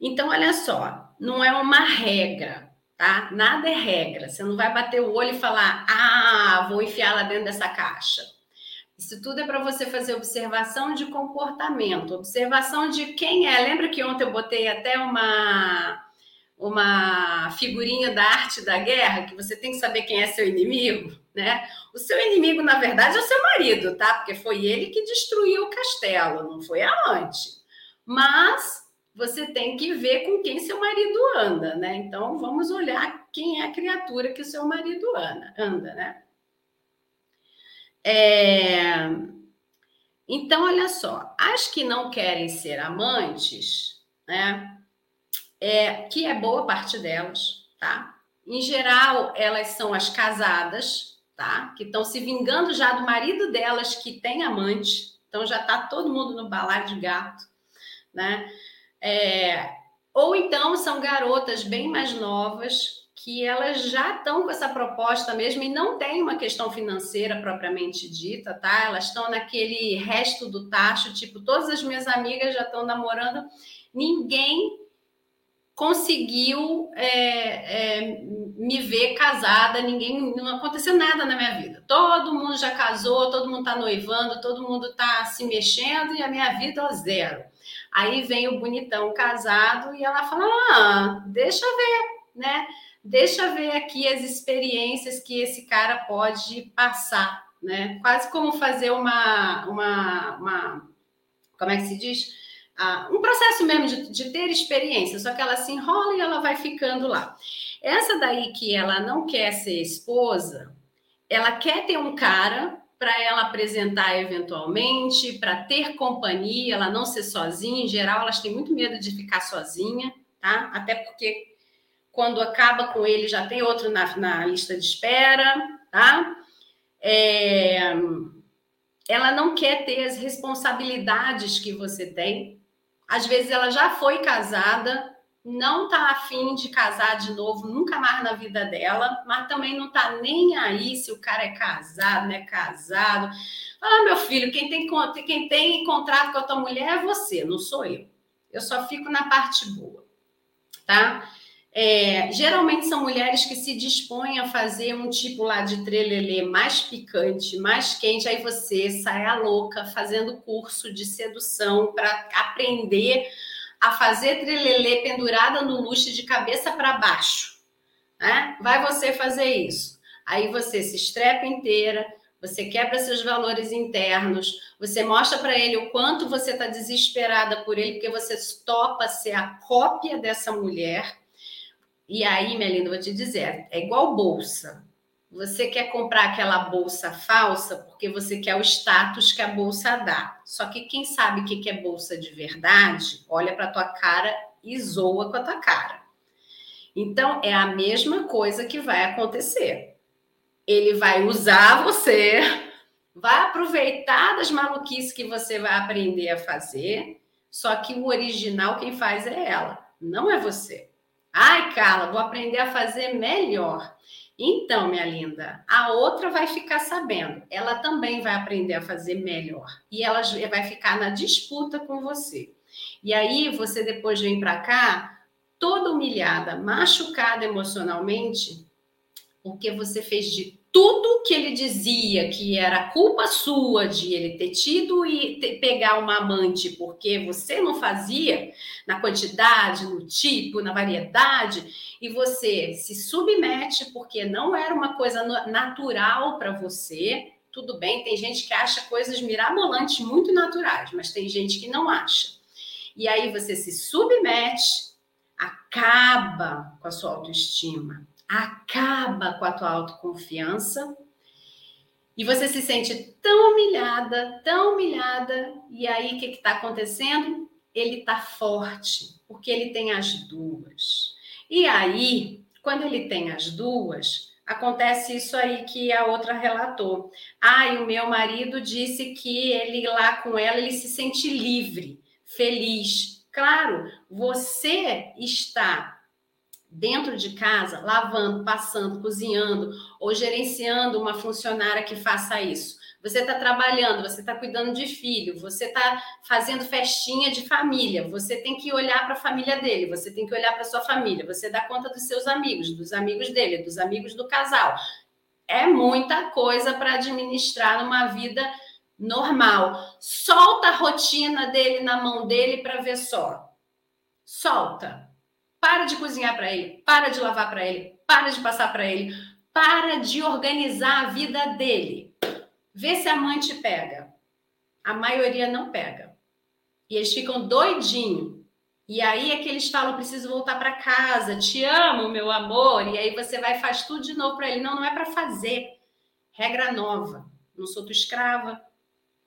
Então, olha só, não é uma regra, tá? Nada é regra. Você não vai bater o olho e falar, ah, vou enfiar lá dentro dessa caixa. Isso tudo é para você fazer observação de comportamento, observação de quem é. Lembra que ontem eu botei até uma uma figurinha da arte da guerra, que você tem que saber quem é seu inimigo, né? O seu inimigo, na verdade, é o seu marido, tá? Porque foi ele que destruiu o castelo, não foi a amante. Mas você tem que ver com quem seu marido anda, né? Então vamos olhar quem é a criatura que seu marido anda, anda né? É... Então, olha só, as que não querem ser amantes, né? É, que é boa parte delas, tá? Em geral, elas são as casadas, tá? Que estão se vingando já do marido delas que tem amante. Então já tá todo mundo no balaio de gato, né? É, ou então são garotas bem mais novas que elas já estão com essa proposta mesmo e não tem uma questão financeira propriamente dita, tá? Elas estão naquele resto do tacho, tipo, todas as minhas amigas já estão namorando, ninguém conseguiu é, é, me ver casada, ninguém, não aconteceu nada na minha vida. Todo mundo já casou, todo mundo está noivando, todo mundo está se mexendo e a minha vida é zero. Aí vem o bonitão casado e ela fala: ah, deixa ver, né? Deixa ver aqui as experiências que esse cara pode passar, né? Quase como fazer uma, uma, uma como é que se diz? Ah, um processo mesmo de, de ter experiência, só que ela se enrola e ela vai ficando lá. Essa daí que ela não quer ser esposa, ela quer ter um cara para ela apresentar eventualmente, para ter companhia, ela não ser sozinha. Em geral, elas têm muito medo de ficar sozinha, tá? Até porque quando acaba com ele já tem outro na, na lista de espera, tá? É, ela não quer ter as responsabilidades que você tem, às vezes ela já foi casada, não tá afim de casar de novo, nunca mais na vida dela, mas também não tá nem aí se o cara é casado, não é casado. Ah, meu filho, quem tem, quem tem contrato com a tua mulher é você, não sou eu. Eu só fico na parte boa, tá? É, geralmente são mulheres que se dispõem a fazer um tipo lá de trelelê mais picante, mais quente, aí você sai a louca fazendo curso de sedução para aprender a fazer trelelê pendurada no luxo de cabeça para baixo. Né? Vai você fazer isso. Aí você se estrepa inteira, você quebra seus valores internos, você mostra para ele o quanto você está desesperada por ele, porque você topa ser a cópia dessa mulher e aí, Melinda, vou te dizer, é igual bolsa. Você quer comprar aquela bolsa falsa porque você quer o status que a bolsa dá. Só que quem sabe o que é bolsa de verdade, olha para tua cara e zoa com a tua cara. Então, é a mesma coisa que vai acontecer. Ele vai usar você, vai aproveitar das maluquices que você vai aprender a fazer, só que o original quem faz é ela, não é você. Ai, Carla, vou aprender a fazer melhor. Então, minha linda, a outra vai ficar sabendo. Ela também vai aprender a fazer melhor. E ela vai ficar na disputa com você. E aí você depois vem para cá toda humilhada, machucada emocionalmente, porque você fez de tudo que ele dizia que era culpa sua de ele ter tido e ter, pegar uma amante porque você não fazia na quantidade, no tipo, na variedade, e você se submete porque não era uma coisa natural para você. Tudo bem, tem gente que acha coisas mirabolantes muito naturais, mas tem gente que não acha. E aí você se submete, acaba com a sua autoestima, acaba com a tua autoconfiança e você se sente tão humilhada, tão humilhada, e aí o que está acontecendo? Ele está forte, porque ele tem as duas. E aí, quando ele tem as duas, acontece isso aí que a outra relatou. Ah, e o meu marido disse que ele lá com ela, ele se sente livre, feliz. Claro, você está dentro de casa, lavando, passando, cozinhando ou gerenciando uma funcionária que faça isso. Você está trabalhando, você está cuidando de filho, você está fazendo festinha de família, você tem que olhar para a família dele, você tem que olhar para sua família, você dá conta dos seus amigos, dos amigos dele, dos amigos do casal. É muita coisa para administrar numa vida normal. Solta a rotina dele na mão dele para ver só. Solta para de cozinhar para ele, para de lavar para ele, para de passar para ele, para de organizar a vida dele. Vê se a mãe te pega. A maioria não pega. E eles ficam doidinhos. E aí é que eles falam: preciso voltar para casa, te amo, meu amor. E aí você vai faz tudo de novo para ele. Não, não é para fazer. Regra nova. Não sou tua escrava.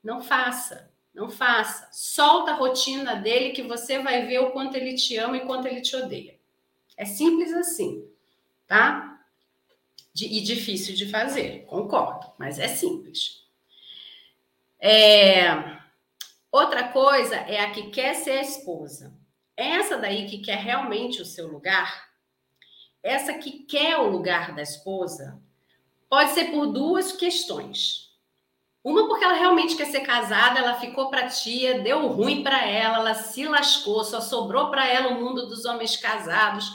Não faça. Não faça. Solta a rotina dele que você vai ver o quanto ele te ama e quanto ele te odeia. É simples assim, tá? e difícil de fazer, concordo, mas é simples. É... Outra coisa é a que quer ser esposa. Essa daí que quer realmente o seu lugar, essa que quer o lugar da esposa, pode ser por duas questões. Uma porque ela realmente quer ser casada, ela ficou para tia, deu ruim para ela, ela se lascou, só sobrou para ela o mundo dos homens casados.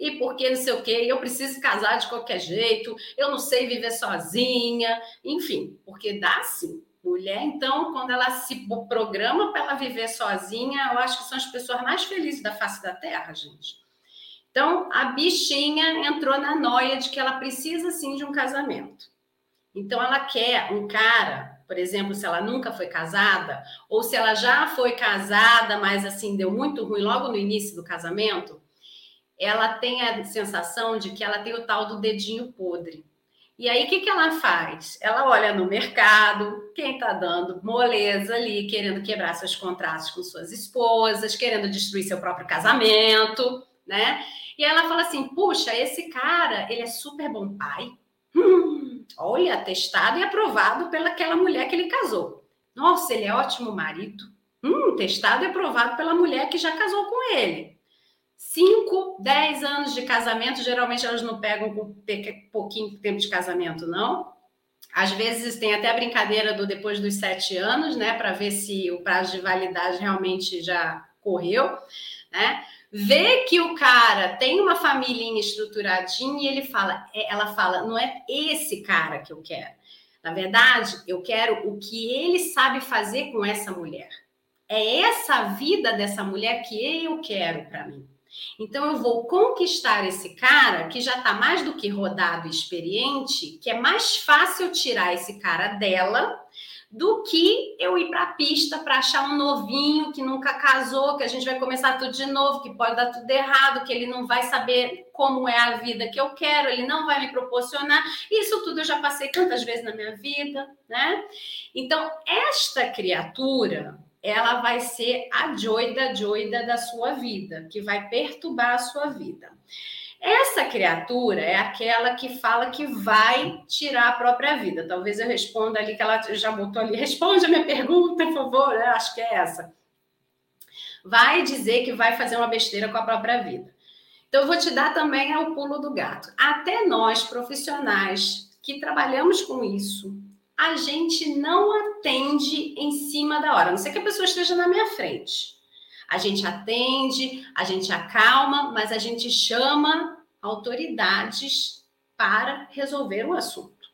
E porque não sei o quê, eu preciso casar de qualquer jeito, eu não sei viver sozinha, enfim, porque dá sim. Mulher, então, quando ela se programa para ela viver sozinha, eu acho que são as pessoas mais felizes da face da terra, gente. Então, a bichinha entrou na noia de que ela precisa sim de um casamento. Então, ela quer um cara por exemplo, se ela nunca foi casada, ou se ela já foi casada, mas assim deu muito ruim logo no início do casamento, ela tem a sensação de que ela tem o tal do dedinho podre. E aí, o que, que ela faz? Ela olha no mercado, quem está dando moleza ali, querendo quebrar seus contratos com suas esposas, querendo destruir seu próprio casamento, né? E ela fala assim: puxa, esse cara, ele é super bom pai. Hum, Olha, testado e aprovado pelaquela mulher que ele casou. Nossa, ele é ótimo marido. Hum, testado e aprovado pela mulher que já casou com ele. Cinco, dez anos de casamento, geralmente elas não pegam com pouquinho tempo de casamento, não. Às vezes tem até a brincadeira do depois dos sete anos, né, para ver se o prazo de validade realmente já correu, né? Vê que o cara tem uma família estruturadinha e ele fala, é, ela fala, não é esse cara que eu quero. Na verdade, eu quero o que ele sabe fazer com essa mulher. É essa vida dessa mulher que eu quero para mim. Então eu vou conquistar esse cara que já está mais do que rodado e experiente, que é mais fácil tirar esse cara dela do que eu ir para a pista para achar um novinho que nunca casou, que a gente vai começar tudo de novo, que pode dar tudo errado, que ele não vai saber como é a vida que eu quero, ele não vai me proporcionar. Isso tudo eu já passei tantas vezes na minha vida, né? Então, esta criatura, ela vai ser a doida doida da sua vida, que vai perturbar a sua vida. Essa criatura é aquela que fala que vai tirar a própria vida. Talvez eu responda ali, que ela já botou ali. Responde a minha pergunta, por favor. Eu acho que é essa. Vai dizer que vai fazer uma besteira com a própria vida. Então, eu vou te dar também o pulo do gato. Até nós, profissionais que trabalhamos com isso, a gente não atende em cima da hora, a não ser que a pessoa esteja na minha frente. A gente atende, a gente acalma, mas a gente chama autoridades para resolver o assunto.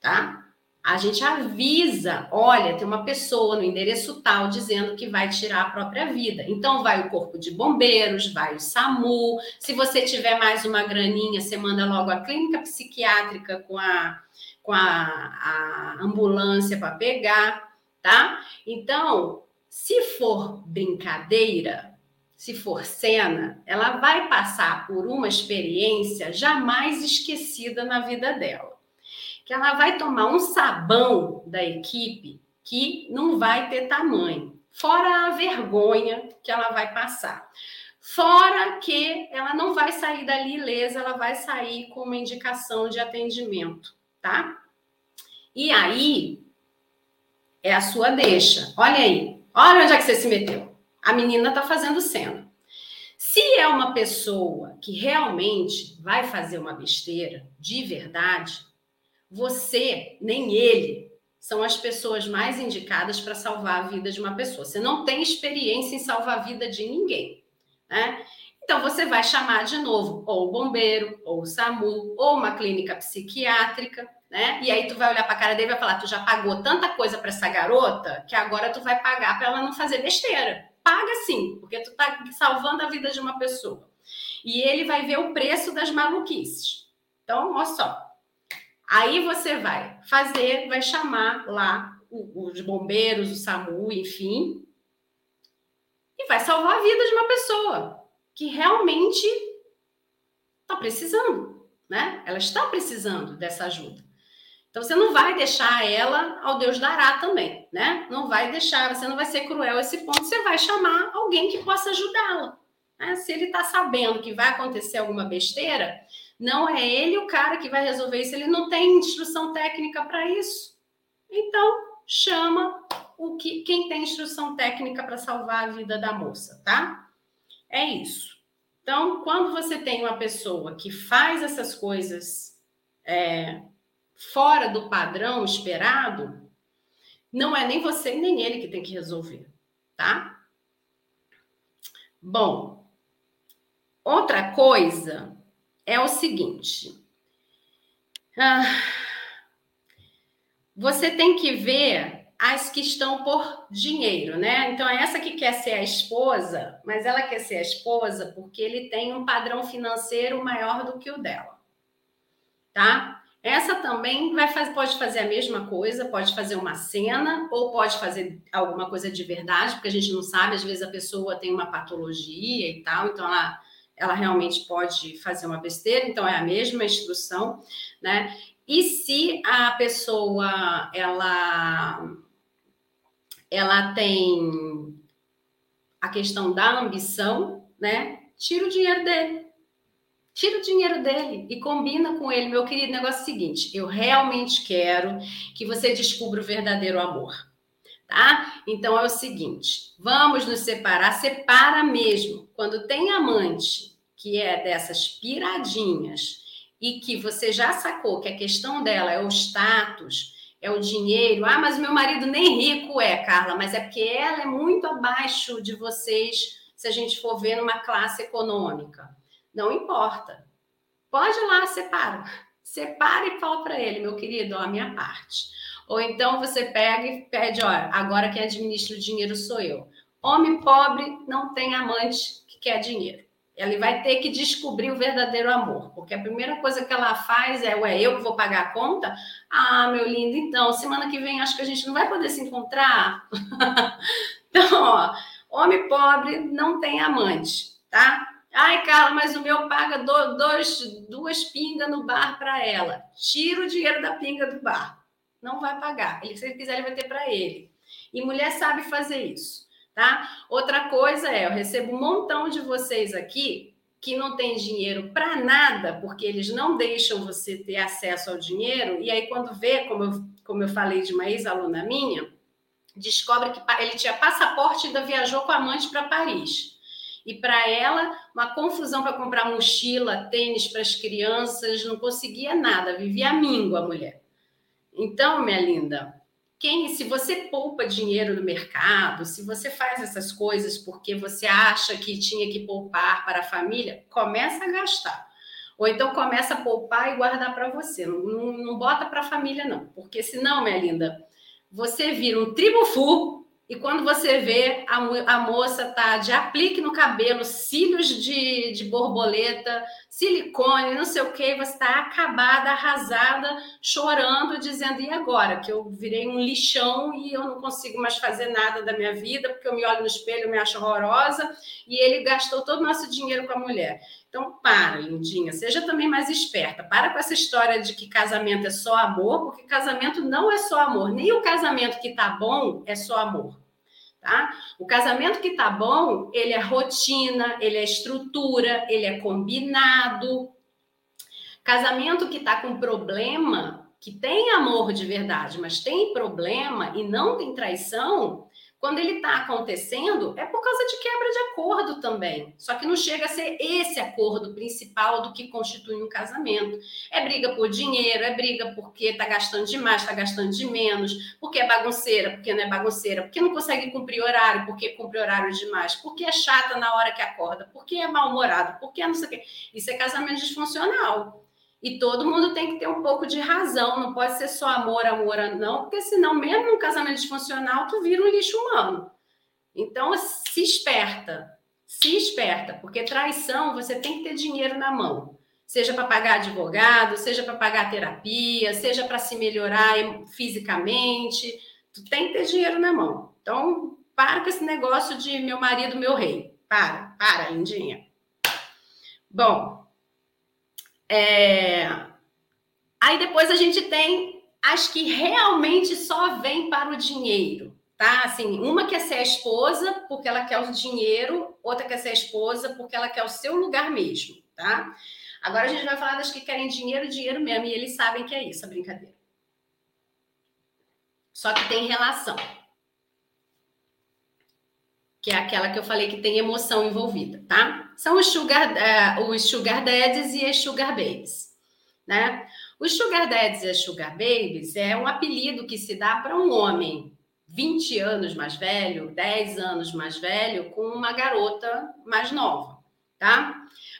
tá? A gente avisa, olha, tem uma pessoa no endereço tal dizendo que vai tirar a própria vida. Então vai o corpo de bombeiros, vai o SAMU. Se você tiver mais uma graninha, você manda logo a clínica psiquiátrica com a com a, a ambulância para pegar, tá? Então, se for brincadeira, se for cena, ela vai passar por uma experiência jamais esquecida na vida dela que ela vai tomar um sabão da equipe que não vai ter tamanho, fora a vergonha que ela vai passar. Fora que ela não vai sair dali ilesa, ela vai sair com uma indicação de atendimento, tá? E aí é a sua deixa. Olha aí, olha onde é que você se meteu. A menina tá fazendo cena. Se é uma pessoa que realmente vai fazer uma besteira de verdade, você, nem ele, são as pessoas mais indicadas para salvar a vida de uma pessoa. Você não tem experiência em salvar a vida de ninguém, né? Então você vai chamar de novo ou o bombeiro, ou o SAMU, ou uma clínica psiquiátrica, né? E aí tu vai olhar para a cara dele e vai falar: "Tu já pagou tanta coisa para essa garota que agora tu vai pagar para ela não fazer besteira". Paga sim, porque tu tá salvando a vida de uma pessoa. E ele vai ver o preço das maluquices. Então, olha só, Aí você vai fazer, vai chamar lá os bombeiros, o SAMU, enfim, e vai salvar a vida de uma pessoa que realmente está precisando, né? Ela está precisando dessa ajuda. Então você não vai deixar ela ao Deus dará também, né? Não vai deixar, você não vai ser cruel a esse ponto, você vai chamar alguém que possa ajudá-la. Né? Se ele está sabendo que vai acontecer alguma besteira, não é ele o cara que vai resolver isso, ele não tem instrução técnica para isso. Então, chama o que quem tem instrução técnica para salvar a vida da moça, tá? É isso. Então, quando você tem uma pessoa que faz essas coisas é, fora do padrão esperado, não é nem você nem ele que tem que resolver, tá? Bom, outra coisa é o seguinte. Ah, você tem que ver as que estão por dinheiro, né? Então, é essa que quer ser a esposa, mas ela quer ser a esposa porque ele tem um padrão financeiro maior do que o dela, tá? Essa também vai fazer, pode fazer a mesma coisa, pode fazer uma cena ou pode fazer alguma coisa de verdade, porque a gente não sabe, às vezes a pessoa tem uma patologia e tal, então ela ela realmente pode fazer uma besteira, então é a mesma instrução, né? E se a pessoa ela ela tem a questão da ambição, né? Tira o dinheiro dele. Tira o dinheiro dele e combina com ele, meu querido. Negócio é seguinte: eu realmente quero que você descubra o verdadeiro amor tá? Então é o seguinte: vamos nos separar, separa mesmo. Quando tem amante que é dessas piradinhas e que você já sacou que a questão dela é o status, é o dinheiro. Ah, mas meu marido nem rico é, Carla, mas é porque ela é muito abaixo de vocês, se a gente for ver numa classe econômica. Não importa. Pode ir lá, separa. Separa e fala para ele, meu querido, ó, a minha parte. Ou então você pega e pede, olha, agora quem administra o dinheiro sou eu. Homem pobre não tem amante que quer dinheiro. Ele vai ter que descobrir o verdadeiro amor, porque a primeira coisa que ela faz é, ué, eu que vou pagar a conta? Ah, meu lindo, então, semana que vem acho que a gente não vai poder se encontrar. então, ó, homem pobre não tem amante, tá? Ai, Carla, mas o meu paga dois, duas pingas no bar para ela. Tira o dinheiro da pinga do bar. Não vai pagar. Ele, se ele quiser, ele vai ter para ele. E mulher sabe fazer isso tá? Outra coisa é, eu recebo um montão de vocês aqui que não tem dinheiro para nada, porque eles não deixam você ter acesso ao dinheiro, e aí quando vê, como eu, como eu falei de uma ex-aluna minha, descobre que ele tinha passaporte e ainda viajou com a amante para Paris. E para ela, uma confusão para comprar mochila, tênis para as crianças, não conseguia nada, vivia míngua a mulher. Então, minha linda, quem, se você poupa dinheiro no mercado, se você faz essas coisas porque você acha que tinha que poupar para a família, começa a gastar. Ou então começa a poupar e guardar para você. Não, não, não bota para a família, não. Porque senão, minha linda, você vira um tribufu e quando você vê, a, a moça tá de aplique no cabelo, cílios de, de borboleta, silicone, não sei o que, você está acabada, arrasada, chorando, dizendo: e agora? Que eu virei um lixão e eu não consigo mais fazer nada da minha vida, porque eu me olho no espelho, me acho horrorosa, e ele gastou todo o nosso dinheiro com a mulher. Então, para, lindinha, seja também mais esperta. Para com essa história de que casamento é só amor, porque casamento não é só amor. Nem o casamento que tá bom é só amor. Tá? O casamento que tá bom, ele é rotina, ele é estrutura, ele é combinado. Casamento que tá com problema, que tem amor de verdade, mas tem problema e não tem traição, quando ele está acontecendo, é por causa de quebra de acordo também. Só que não chega a ser esse acordo principal do que constitui um casamento. É briga por dinheiro, é briga porque está gastando demais, está gastando de menos, porque é bagunceira, porque não é bagunceira, porque não consegue cumprir horário, porque cumpre horário demais, porque é chata na hora que acorda, porque é mal-humorado, porque não sei o quê. Isso é casamento disfuncional. E todo mundo tem que ter um pouco de razão, não pode ser só amor, amor, não, porque senão, mesmo num casamento disfuncional, tu vira um lixo humano. Então, se esperta, se esperta, porque traição você tem que ter dinheiro na mão. Seja para pagar advogado, seja para pagar terapia, seja para se melhorar fisicamente, tu tem que ter dinheiro na mão. Então, para com esse negócio de meu marido, meu rei. Para, para, lindinha. Bom, é... Aí depois a gente tem as que realmente só vêm para o dinheiro, tá? Assim, uma quer ser a esposa porque ela quer o dinheiro, outra quer ser a esposa porque ela quer o seu lugar mesmo, tá? Agora a gente vai falar das que querem dinheiro, dinheiro mesmo, e eles sabem que é isso, a brincadeira. Só que tem relação. Que é aquela que eu falei que tem emoção envolvida, tá? são os sugar, uh, os sugar daddies e as sugar babies, né? Os sugar daddies e as sugar babies é um apelido que se dá para um homem 20 anos mais velho, 10 anos mais velho, com uma garota mais nova, tá?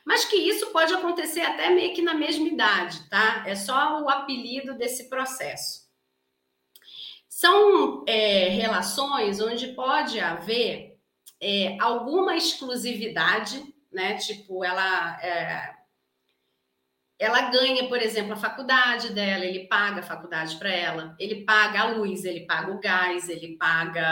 Mas que isso pode acontecer até meio que na mesma idade, tá? É só o apelido desse processo. São é, relações onde pode haver é, alguma exclusividade né? Tipo, ela é, ela ganha, por exemplo, a faculdade dela, ele paga a faculdade para ela, ele paga a luz, ele paga o gás, ele paga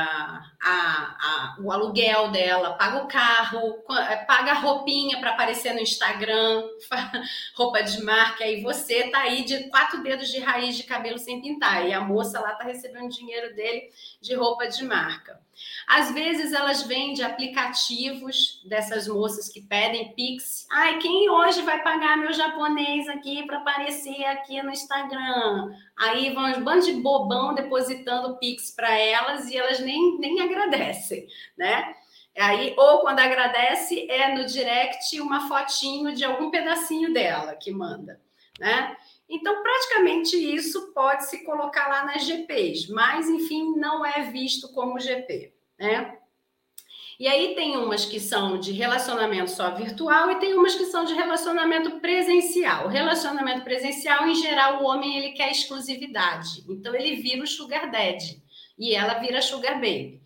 a, a, o aluguel dela, paga o carro, é, paga a roupinha para aparecer no Instagram, roupa de marca, e você tá aí de quatro dedos de raiz de cabelo sem pintar, e a moça lá tá recebendo dinheiro dele de roupa de marca. Às vezes elas vendem aplicativos dessas moças que pedem Pix. Ai, quem hoje vai pagar meu japonês aqui para aparecer aqui no Instagram? Aí vão um bando de bobão depositando Pix para elas e elas nem, nem agradecem, né? Aí, ou quando agradece, é no direct uma fotinho de algum pedacinho dela que manda, né? Então, praticamente isso pode se colocar lá nas GPs, mas enfim, não é visto como GP, né? E aí tem umas que são de relacionamento só virtual e tem umas que são de relacionamento presencial. O relacionamento presencial, em geral, o homem ele quer exclusividade. Então ele vira o sugar daddy e ela vira sugar baby.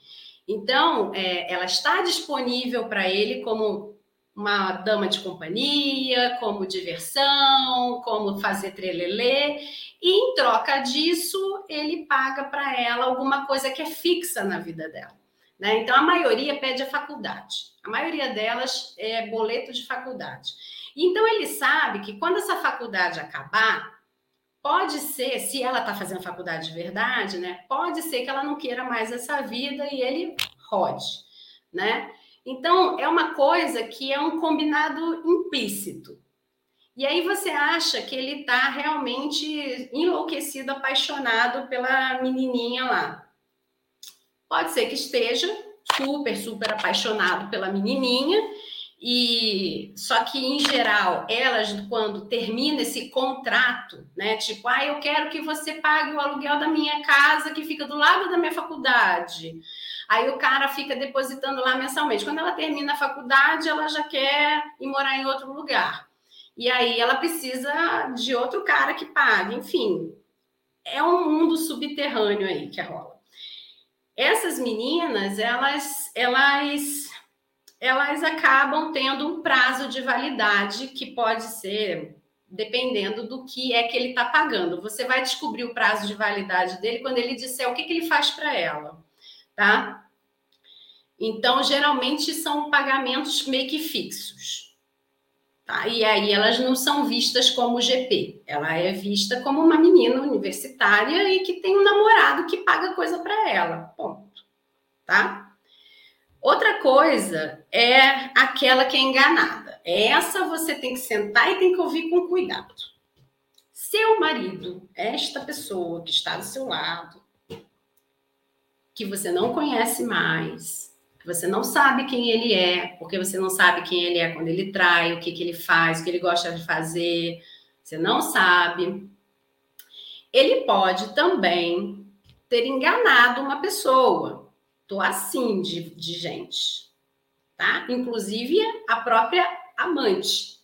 Então, é, ela está disponível para ele como uma dama de companhia, como diversão, como fazer trelelê, e em troca disso, ele paga para ela alguma coisa que é fixa na vida dela. Né? Então, a maioria pede a faculdade, a maioria delas é boleto de faculdade. Então, ele sabe que quando essa faculdade acabar, pode ser, se ela está fazendo faculdade de verdade, né? Pode ser que ela não queira mais essa vida e ele rode, né? Então, é uma coisa que é um combinado implícito. E aí você acha que ele está realmente enlouquecido, apaixonado pela menininha lá. Pode ser que esteja super, super apaixonado pela menininha, e só que em geral, elas quando termina esse contrato, né, tipo, ah, eu quero que você pague o aluguel da minha casa que fica do lado da minha faculdade. Aí o cara fica depositando lá mensalmente. Quando ela termina a faculdade, ela já quer ir morar em outro lugar. e aí ela precisa de outro cara que pague, enfim. É um mundo subterrâneo aí que rola. Essas meninas, elas, elas, elas acabam tendo um prazo de validade que pode ser dependendo do que é que ele está pagando. Você vai descobrir o prazo de validade dele quando ele disser o que, que ele faz para ela, tá? Então, geralmente são pagamentos meio que fixos. Tá? E aí elas não são vistas como GP. Ela é vista como uma menina universitária e que tem um namorado que paga coisa para ela. Ponto. Tá? Outra coisa é aquela que é enganada. Essa você tem que sentar e tem que ouvir com cuidado. Seu marido, esta pessoa que está do seu lado, que você não conhece mais, você não sabe quem ele é, porque você não sabe quem ele é quando ele trai, o que, que ele faz, o que ele gosta de fazer, você não sabe. Ele pode também ter enganado uma pessoa. Tô assim de, de gente, tá? Inclusive a própria amante,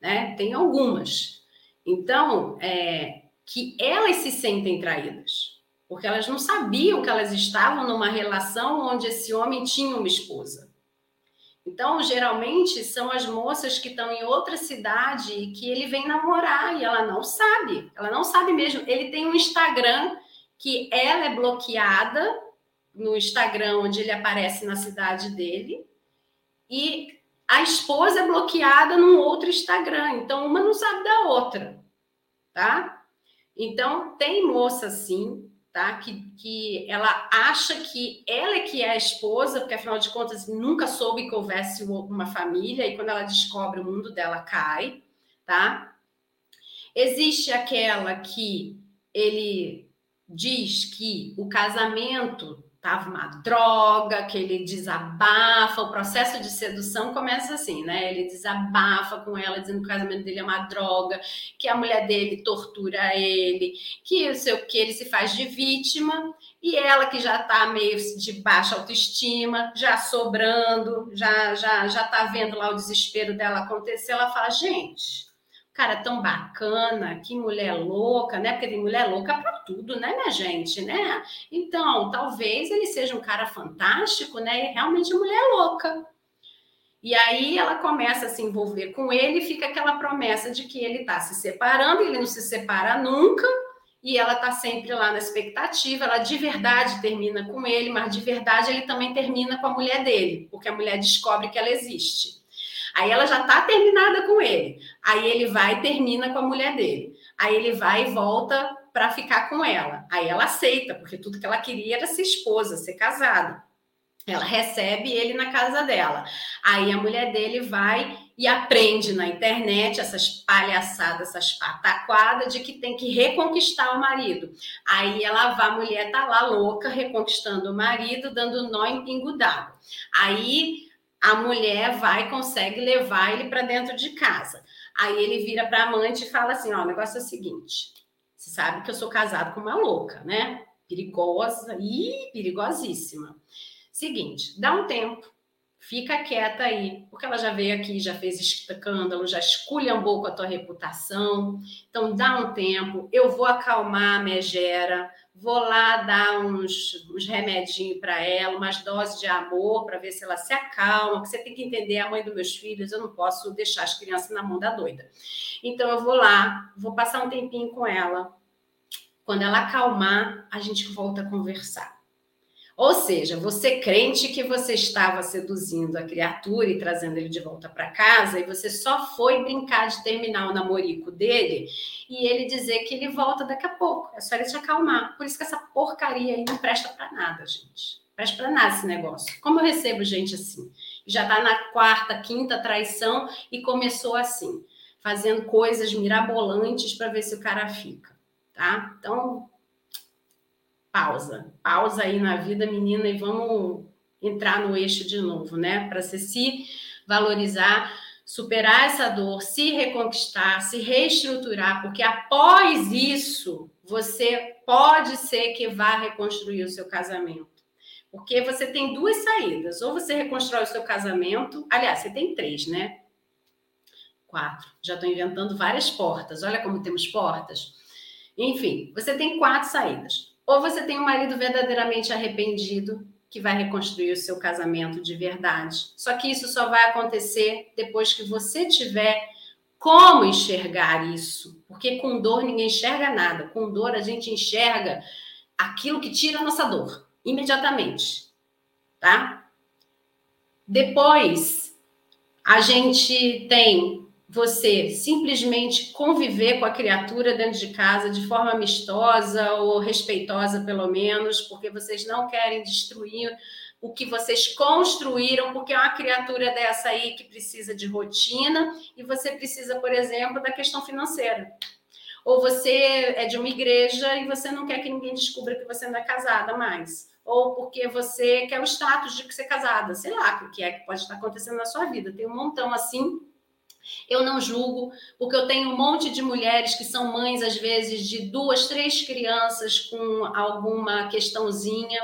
né? Tem algumas. Então, é, que elas se sentem traídas porque elas não sabiam que elas estavam numa relação onde esse homem tinha uma esposa. Então, geralmente, são as moças que estão em outra cidade e que ele vem namorar e ela não sabe. Ela não sabe mesmo. Ele tem um Instagram que ela é bloqueada no Instagram onde ele aparece na cidade dele e a esposa é bloqueada num outro Instagram. Então, uma não sabe da outra, tá? Então, tem moça assim tá? Que, que ela acha que ela é que é a esposa, porque afinal de contas nunca soube que houvesse uma família, e quando ela descobre o mundo dela cai, tá? Existe aquela que ele diz que o casamento estava uma droga, que ele desabafa, o processo de sedução começa assim, né? Ele desabafa com ela, dizendo que o casamento dele é uma droga, que a mulher dele tortura ele, que o seu que ele se faz de vítima, e ela que já está meio de baixa autoestima, já sobrando, já já já tá vendo lá o desespero dela acontecer, ela fala: "Gente, cara tão bacana, que mulher louca, né? Porque tem mulher louca para tudo, né, minha gente, né? Então, talvez ele seja um cara fantástico, né? E realmente mulher louca. E aí ela começa a se envolver com ele fica aquela promessa de que ele está se separando, ele não se separa nunca, e ela está sempre lá na expectativa, ela de verdade termina com ele, mas de verdade ele também termina com a mulher dele, porque a mulher descobre que ela existe. Aí ela já está terminada com ele. Aí ele vai e termina com a mulher dele. Aí ele vai e volta para ficar com ela. Aí ela aceita, porque tudo que ela queria era ser esposa, ser casada. Ela recebe ele na casa dela. Aí a mulher dele vai e aprende na internet essas palhaçadas, essas pataquadas de que tem que reconquistar o marido. Aí ela vai, a mulher tá lá louca, reconquistando o marido, dando nó em pingo d'água. Aí a mulher vai e consegue levar ele para dentro de casa. Aí ele vira para a amante e fala assim: ó, o negócio é o seguinte. Você sabe que eu sou casado com uma louca, né? Perigosa e perigosíssima. Seguinte, dá um tempo, fica quieta aí, porque ela já veio aqui, já fez escândalo, já esculhambou com a tua reputação. Então dá um tempo, eu vou acalmar a megera, vou lá dar uns, uns remedinhos para ela, umas doses de amor para ver se ela se acalma, que você tem que entender, a mãe dos meus filhos, eu não posso deixar as crianças na mão da doida. Então eu vou lá, vou passar um tempinho com ela. Quando ela acalmar, a gente volta a conversar. Ou seja, você crente que você estava seduzindo a criatura e trazendo ele de volta para casa e você só foi brincar de terminar o namorico dele e ele dizer que ele volta daqui a pouco. É só ele te acalmar. Por isso que essa porcaria aí não presta para nada, gente. Presta para nada esse negócio. Como eu recebo gente assim? Já está na quarta, quinta traição e começou assim, fazendo coisas mirabolantes para ver se o cara fica, tá? Então, pausa. Pausa aí na vida, menina, e vamos entrar no eixo de novo, né? Para você se valorizar, superar essa dor, se reconquistar, se reestruturar, porque após isso você pode ser que vá reconstruir o seu casamento. Porque você tem duas saídas. Ou você reconstrói o seu casamento, aliás, você tem três, né? Quatro. Já estou inventando várias portas. Olha como temos portas. Enfim, você tem quatro saídas. Ou você tem um marido verdadeiramente arrependido, que vai reconstruir o seu casamento de verdade. Só que isso só vai acontecer depois que você tiver como enxergar isso. Porque com dor ninguém enxerga nada. Com dor a gente enxerga aquilo que tira a nossa dor imediatamente, tá? Depois a gente tem você simplesmente conviver com a criatura dentro de casa de forma amistosa ou respeitosa, pelo menos, porque vocês não querem destruir o que vocês construíram, porque é uma criatura dessa aí que precisa de rotina e você precisa, por exemplo, da questão financeira. Ou você é de uma igreja e você não quer que ninguém descubra que você não é casada mais. Ou porque você quer o status de ser casada. Sei lá o que é que pode estar acontecendo na sua vida. Tem um montão assim eu não julgo, porque eu tenho um monte de mulheres que são mães, às vezes, de duas, três crianças com alguma questãozinha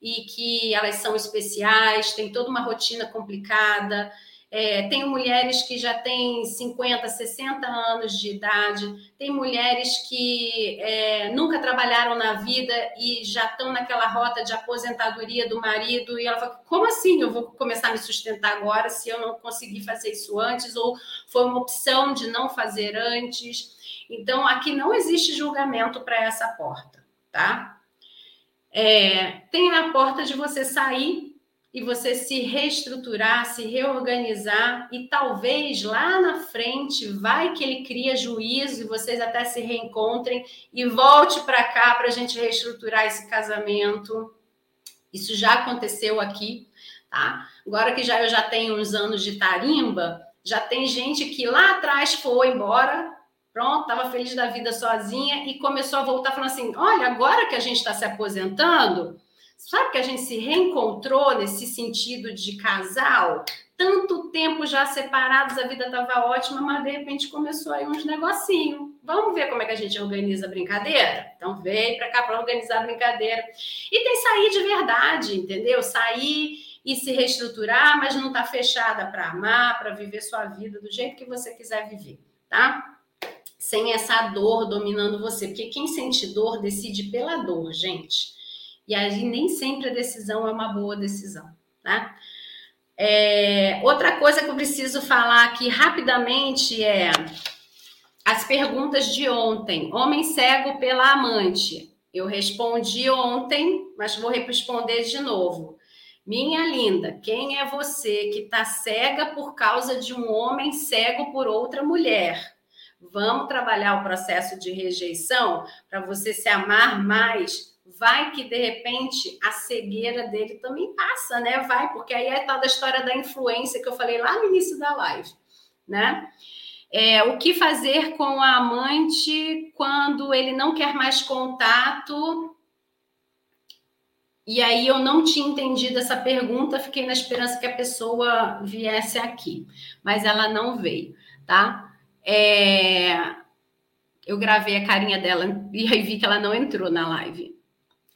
e que elas são especiais, tem toda uma rotina complicada. É, tem mulheres que já têm 50, 60 anos de idade, tem mulheres que é, nunca trabalharam na vida e já estão naquela rota de aposentadoria do marido, e ela fala: como assim eu vou começar a me sustentar agora se eu não consegui fazer isso antes? Ou foi uma opção de não fazer antes? Então, aqui não existe julgamento para essa porta, tá? É, tem a porta de você sair e você se reestruturar, se reorganizar e talvez lá na frente vai que ele cria juízo e vocês até se reencontrem e volte para cá para a gente reestruturar esse casamento. Isso já aconteceu aqui, tá? Agora que já eu já tenho uns anos de tarimba, já tem gente que lá atrás foi embora, pronto, estava feliz da vida sozinha e começou a voltar falando assim: olha, agora que a gente está se aposentando, Sabe que a gente se reencontrou nesse sentido de casal? Tanto tempo já separados, a vida estava ótima, mas de repente começou aí uns negocinhos. Vamos ver como é que a gente organiza a brincadeira? Então veio para cá para organizar a brincadeira. E tem sair de verdade, entendeu? Sair e se reestruturar, mas não está fechada para amar, para viver sua vida do jeito que você quiser viver, tá? Sem essa dor dominando você, porque quem sente dor decide pela dor, gente. E aí nem sempre a decisão é uma boa decisão, tá? É, outra coisa que eu preciso falar aqui rapidamente é as perguntas de ontem. Homem cego pela amante. Eu respondi ontem, mas vou responder de novo. Minha linda, quem é você que está cega por causa de um homem cego por outra mulher? Vamos trabalhar o processo de rejeição para você se amar mais vai que de repente a cegueira dele também passa, né? Vai, porque aí é tal da história da influência que eu falei lá no início da live, né? É, o que fazer com a amante quando ele não quer mais contato? E aí eu não tinha entendido essa pergunta, fiquei na esperança que a pessoa viesse aqui, mas ela não veio, tá? É, eu gravei a carinha dela e aí vi que ela não entrou na live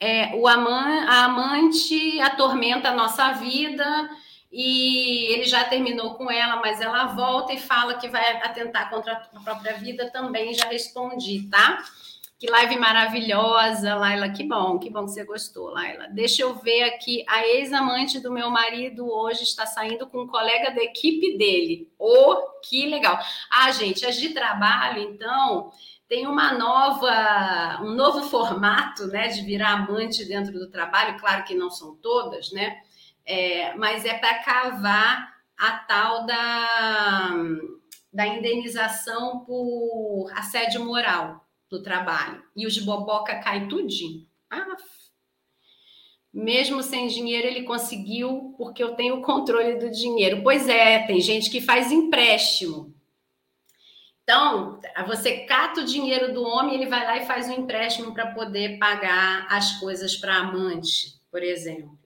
é, o aman, a amante atormenta a nossa vida e ele já terminou com ela, mas ela volta e fala que vai atentar contra a própria vida também. Já respondi, tá? Que live maravilhosa, Laila. Que bom, que bom que você gostou, Laila. Deixa eu ver aqui. A ex-amante do meu marido hoje está saindo com um colega da equipe dele. Oh, que legal. Ah, gente, as de trabalho, então tem uma nova, um novo formato, né, de virar amante dentro do trabalho. Claro que não são todas, né? É, mas é para cavar a tal da, da indenização por assédio moral do trabalho. E os boboca caem tudinho. Ah, mesmo sem dinheiro, ele conseguiu, porque eu tenho o controle do dinheiro. Pois é, tem gente que faz empréstimo então, você cata o dinheiro do homem, ele vai lá e faz um empréstimo para poder pagar as coisas para amante, por exemplo.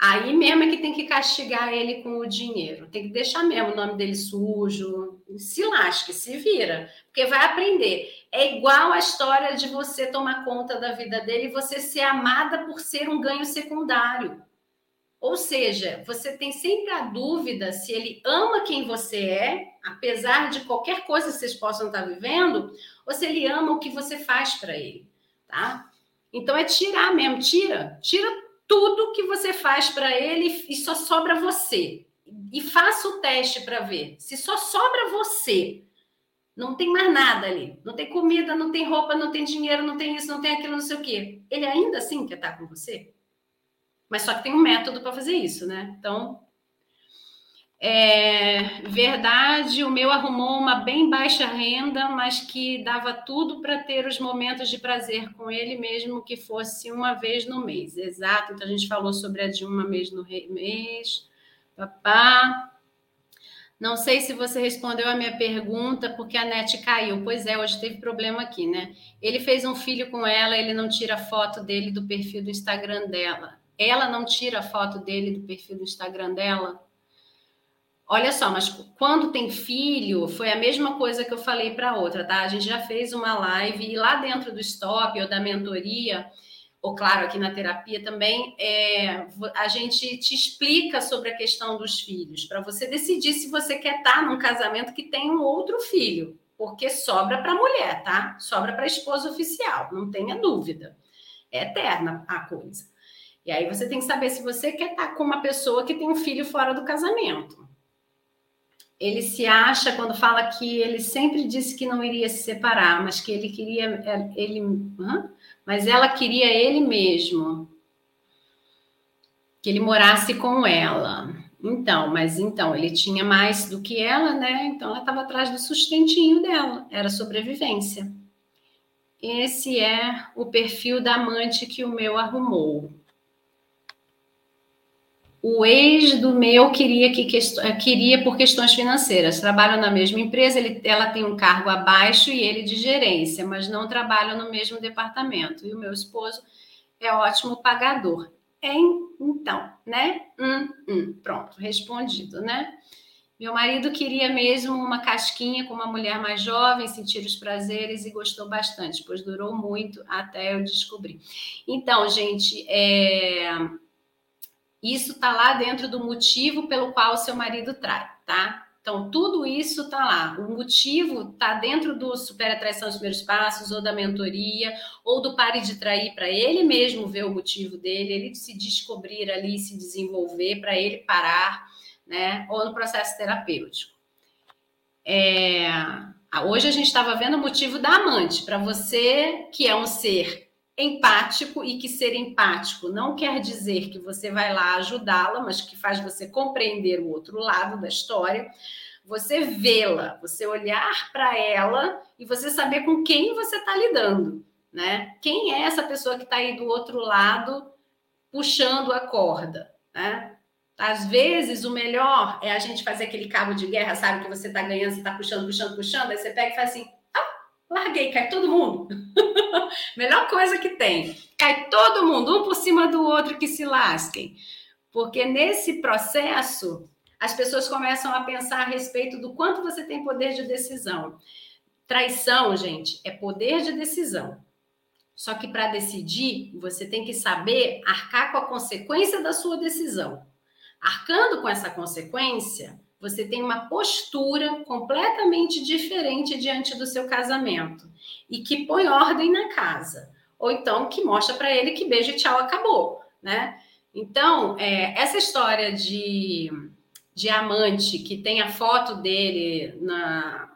Aí mesmo é que tem que castigar ele com o dinheiro. Tem que deixar mesmo o nome dele sujo. Se lasque, se vira. Porque vai aprender. É igual a história de você tomar conta da vida dele e você ser amada por ser um ganho secundário. Ou seja, você tem sempre a dúvida se ele ama quem você é, apesar de qualquer coisa que vocês possam estar vivendo, ou se ele ama o que você faz para ele, tá? Então é tirar mesmo, tira, tira tudo que você faz para ele e só sobra você. E faça o teste para ver. Se só sobra você, não tem mais nada ali. Não tem comida, não tem roupa, não tem dinheiro, não tem isso, não tem aquilo, não sei o quê. Ele ainda assim quer estar com você? Mas só que tem um método para fazer isso, né? Então, é verdade, o meu arrumou uma bem baixa renda, mas que dava tudo para ter os momentos de prazer com ele, mesmo que fosse uma vez no mês. Exato, então a gente falou sobre a de uma vez no mês. Papá. Não sei se você respondeu a minha pergunta, porque a net caiu. Pois é, hoje teve problema aqui, né? Ele fez um filho com ela, ele não tira foto dele do perfil do Instagram dela ela não tira a foto dele do perfil do Instagram dela? Olha só, mas quando tem filho, foi a mesma coisa que eu falei para outra, tá? A gente já fez uma live e lá dentro do stop ou da mentoria, ou claro, aqui na terapia também, é, a gente te explica sobre a questão dos filhos, para você decidir se você quer estar tá num casamento que tem um outro filho, porque sobra para mulher, tá? Sobra para esposa oficial, não tenha dúvida. É eterna a coisa. E aí você tem que saber se você quer estar com uma pessoa que tem um filho fora do casamento. Ele se acha quando fala que ele sempre disse que não iria se separar, mas que ele queria é, ele, mas ela queria ele mesmo. Que ele morasse com ela. Então, mas então ele tinha mais do que ela, né? Então ela estava atrás do sustentinho dela, era sobrevivência. Esse é o perfil da amante que o meu arrumou o ex do meu queria que queria por questões financeiras. Trabalham na mesma empresa, ele, ela tem um cargo abaixo e ele de gerência, mas não trabalham no mesmo departamento. E o meu esposo é ótimo pagador. É, então, né? Hum, hum, pronto, respondido, né? Meu marido queria mesmo uma casquinha com uma mulher mais jovem, sentir os prazeres e gostou bastante, pois durou muito até eu descobrir. Então, gente, é isso está lá dentro do motivo pelo qual o seu marido trai, tá? Então, tudo isso está lá. O motivo está dentro do Super Atração dos Primeiros Passos, ou da mentoria, ou do Pare de Trair, para ele mesmo ver o motivo dele, ele se descobrir ali, se desenvolver, para ele parar, né? Ou no processo terapêutico. É... Hoje a gente estava vendo o motivo da amante, para você que é um ser empático e que ser empático não quer dizer que você vai lá ajudá-la, mas que faz você compreender o outro lado da história, você vê-la, você olhar para ela e você saber com quem você está lidando, né? Quem é essa pessoa que está aí do outro lado puxando a corda, né? Às vezes, o melhor é a gente fazer aquele cabo de guerra, sabe? Que você está ganhando, você está puxando, puxando, puxando, aí você pega e faz assim, larguei, cai todo mundo. Melhor coisa que tem. Cai todo mundo, um por cima do outro, que se lasquem. Porque nesse processo, as pessoas começam a pensar a respeito do quanto você tem poder de decisão. Traição, gente, é poder de decisão. Só que para decidir, você tem que saber arcar com a consequência da sua decisão. Arcando com essa consequência, você tem uma postura completamente diferente diante do seu casamento e que põe ordem na casa, ou então que mostra para ele que beijo e tchau acabou, né? Então, é, essa história de, de amante que tem a foto dele na,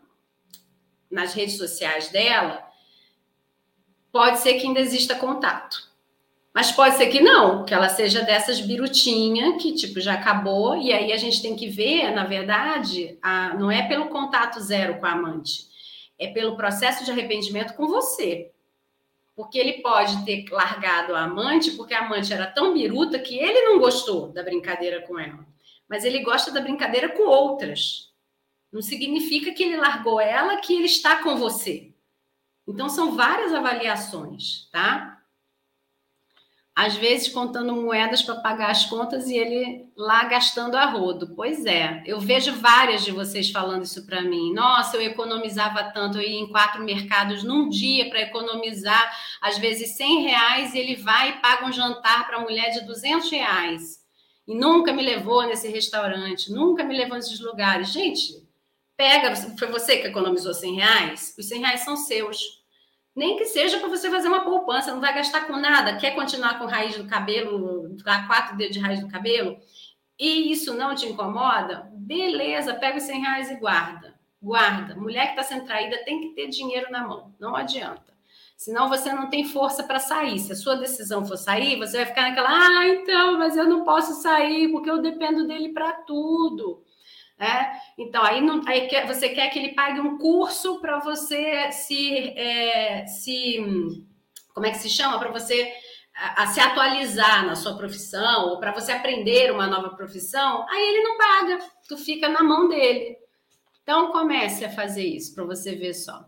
nas redes sociais dela, pode ser que ainda exista contato. Mas pode ser que não, que ela seja dessas birutinha que tipo já acabou e aí a gente tem que ver, na verdade, a, não é pelo contato zero com a amante, é pelo processo de arrependimento com você. Porque ele pode ter largado a amante porque a amante era tão biruta que ele não gostou da brincadeira com ela. Mas ele gosta da brincadeira com outras. Não significa que ele largou ela que ele está com você. Então são várias avaliações, tá? Às vezes contando moedas para pagar as contas e ele lá gastando a rodo. Pois é, eu vejo várias de vocês falando isso para mim. Nossa, eu economizava tanto, eu ia em quatro mercados num dia para economizar, às vezes 100 reais, e ele vai e paga um jantar para a mulher de 200 reais. e nunca me levou nesse restaurante, nunca me levou nesses lugares. Gente, pega, foi você que economizou 100 reais? Os 100 reais são seus. Nem que seja para você fazer uma poupança, não vai gastar com nada. Quer continuar com raiz do cabelo, quatro dedos de raiz do cabelo? E isso não te incomoda? Beleza, pega os 100 reais e guarda. Guarda. Mulher que está sendo traída tem que ter dinheiro na mão. Não adianta. Senão você não tem força para sair. Se a sua decisão for sair, você vai ficar naquela, ah, então, mas eu não posso sair porque eu dependo dele para tudo. É? Então, aí, não, aí quer, você quer que ele pague um curso para você se, é, se. Como é que se chama? Para você a, a, se atualizar na sua profissão, ou para você aprender uma nova profissão, aí ele não paga, tu fica na mão dele. Então, comece a fazer isso para você ver só.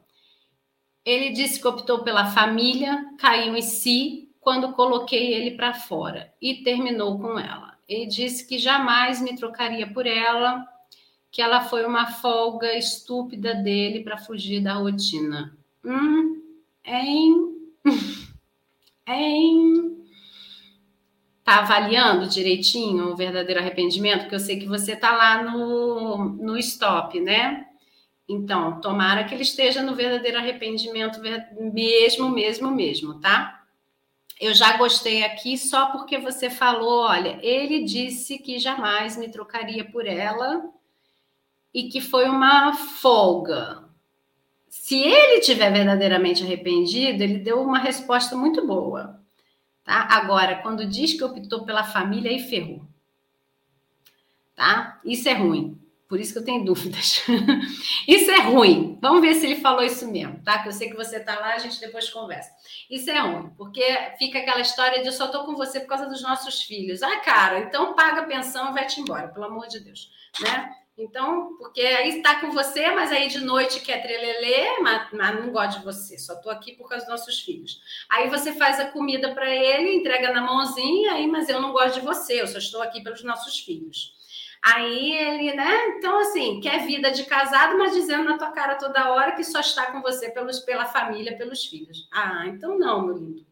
Ele disse que optou pela família, caiu em si quando coloquei ele para fora e terminou com ela. Ele disse que jamais me trocaria por ela, que ela foi uma folga estúpida dele para fugir da rotina. Hum, hein? hein? Tá avaliando direitinho o verdadeiro arrependimento? Porque eu sei que você tá lá no, no stop, né? Então, tomara que ele esteja no verdadeiro arrependimento mesmo, mesmo, mesmo, tá? Eu já gostei aqui só porque você falou, olha, ele disse que jamais me trocaria por ela e que foi uma folga. Se ele tiver verdadeiramente arrependido, ele deu uma resposta muito boa, tá? Agora, quando diz que optou pela família, aí ferrou. Tá? Isso é ruim. Por isso que eu tenho dúvidas. isso é ruim. Vamos ver se ele falou isso mesmo, tá? Que eu sei que você tá lá, a gente depois conversa. Isso é ruim, porque fica aquela história de eu só tô com você por causa dos nossos filhos. Ah, cara, então paga a pensão e vai-te embora, pelo amor de Deus, né? Então, porque aí está com você, mas aí de noite quer trelelê, mas, mas não gosta de você, só estou aqui por causa dos nossos filhos. Aí você faz a comida para ele, entrega na mãozinha, aí, mas eu não gosto de você, eu só estou aqui pelos nossos filhos. Aí ele, né? Então, assim, quer vida de casado, mas dizendo na tua cara toda hora que só está com você pelos, pela família, pelos filhos. Ah, então não, meu lindo.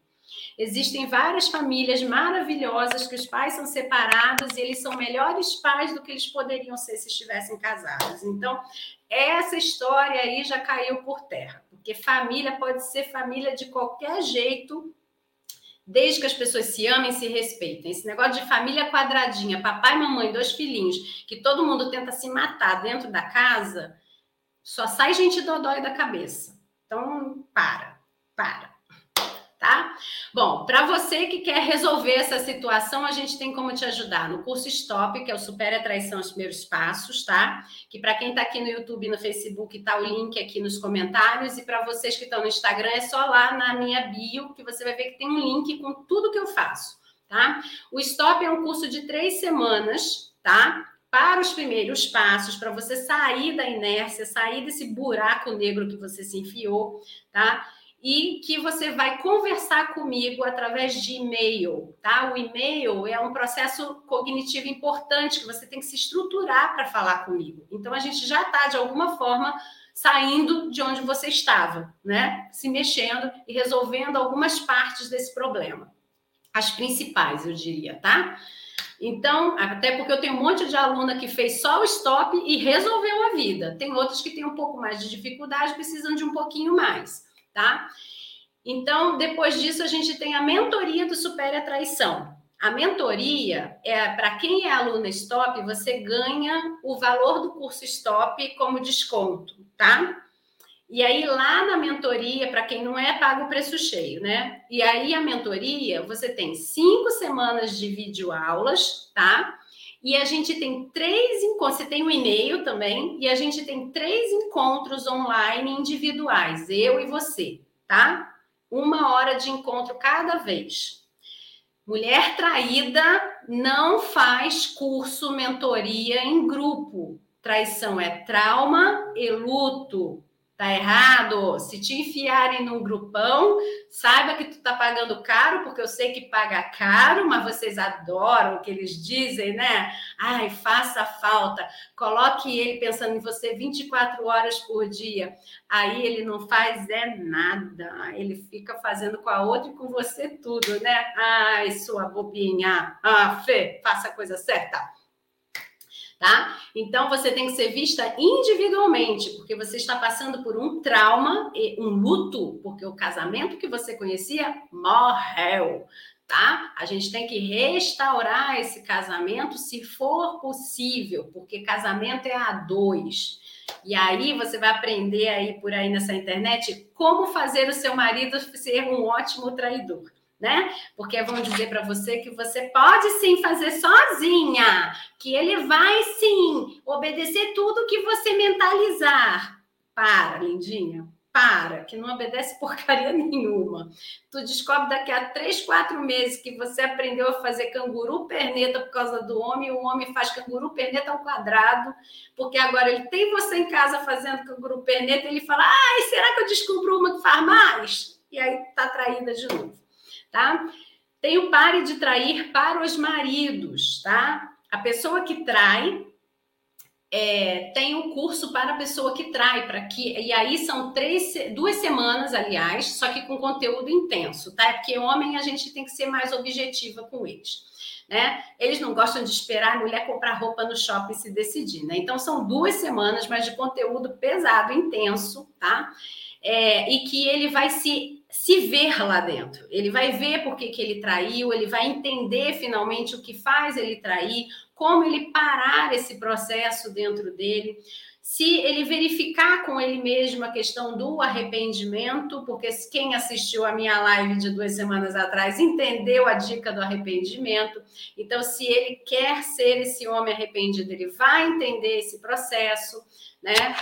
Existem várias famílias maravilhosas que os pais são separados e eles são melhores pais do que eles poderiam ser se estivessem casados. Então, essa história aí já caiu por terra, porque família pode ser família de qualquer jeito, desde que as pessoas se amem e se respeitem. Esse negócio de família quadradinha, papai, mamãe, dois filhinhos, que todo mundo tenta se matar dentro da casa, só sai gente dodói da cabeça. Então, para, para tá? Bom, para você que quer resolver essa situação, a gente tem como te ajudar no curso Stop, que é o Supere a Traição os Primeiros Passos, tá? Que para quem está aqui no YouTube e no Facebook, tá o link aqui nos comentários, e para vocês que estão no Instagram, é só lá na minha bio, que você vai ver que tem um link com tudo que eu faço, tá? O Stop é um curso de três semanas, tá? Para os primeiros passos, para você sair da inércia, sair desse buraco negro que você se enfiou, tá? E que você vai conversar comigo através de e-mail, tá? O e-mail é um processo cognitivo importante que você tem que se estruturar para falar comigo. Então a gente já está de alguma forma saindo de onde você estava, né? Se mexendo e resolvendo algumas partes desse problema. As principais, eu diria, tá? Então, até porque eu tenho um monte de aluna que fez só o stop e resolveu a vida. Tem outros que têm um pouco mais de dificuldade, precisam de um pouquinho mais tá? Então, depois disso, a gente tem a mentoria do Supere a Traição. A mentoria é para quem é aluna Stop, você ganha o valor do curso Stop como desconto, tá? E aí, lá na mentoria, para quem não é, paga o preço cheio, né? E aí, a mentoria, você tem cinco semanas de videoaulas, tá? E a gente tem três encontros, você tem um e-mail também, e a gente tem três encontros online individuais, eu e você, tá? Uma hora de encontro cada vez. Mulher traída não faz curso mentoria em grupo. Traição é trauma e luto. Tá errado. Se te enfiarem num grupão, saiba que tu tá pagando caro, porque eu sei que paga caro, mas vocês adoram o que eles dizem, né? Ai, faça falta. Coloque ele pensando em você 24 horas por dia. Aí ele não faz é nada. Ele fica fazendo com a outra e com você tudo, né? Ai, sua bobinha. Ah, Fê, faça a coisa certa tá? Então você tem que ser vista individualmente, porque você está passando por um trauma, um luto, porque o casamento que você conhecia morreu, tá? A gente tem que restaurar esse casamento se for possível, porque casamento é a dois. E aí você vai aprender aí por aí nessa internet como fazer o seu marido ser um ótimo traidor né? Porque vão dizer para você que você pode sim fazer sozinha, que ele vai sim obedecer tudo que você mentalizar. Para, lindinha, para, que não obedece porcaria nenhuma. Tu descobre daqui a três, quatro meses que você aprendeu a fazer canguru perneta por causa do homem, e o homem faz canguru perneta ao quadrado, porque agora ele tem você em casa fazendo canguru perneta, e ele fala: ai, será que eu descubro uma que faz mais? E aí tá traída de novo tá? Tem o pare de trair para os maridos, tá? A pessoa que trai é, tem um curso para a pessoa que trai, para que e aí são três, duas semanas, aliás, só que com conteúdo intenso, tá? É porque homem a gente tem que ser mais objetiva com eles. Né? Eles não gostam de esperar a mulher comprar roupa no shopping e se decidir, né? Então são duas semanas, mas de conteúdo pesado, intenso, tá? É, e que ele vai se se ver lá dentro. Ele vai ver por que, que ele traiu, ele vai entender finalmente o que faz ele trair, como ele parar esse processo dentro dele. Se ele verificar com ele mesmo a questão do arrependimento, porque quem assistiu a minha live de duas semanas atrás entendeu a dica do arrependimento. Então, se ele quer ser esse homem arrependido, ele vai entender esse processo, né?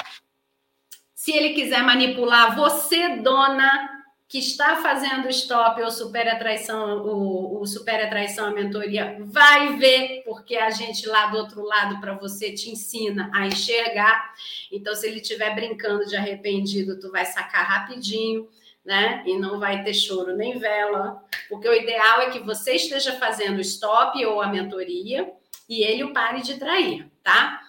Se ele quiser manipular você, dona, que está fazendo stop ou super a traição, o, o super a traição, a mentoria, vai ver, porque a gente lá do outro lado para você te ensina a enxergar. Então, se ele estiver brincando de arrependido, tu vai sacar rapidinho, né? E não vai ter choro nem vela, porque o ideal é que você esteja fazendo stop ou a mentoria e ele o pare de trair, tá?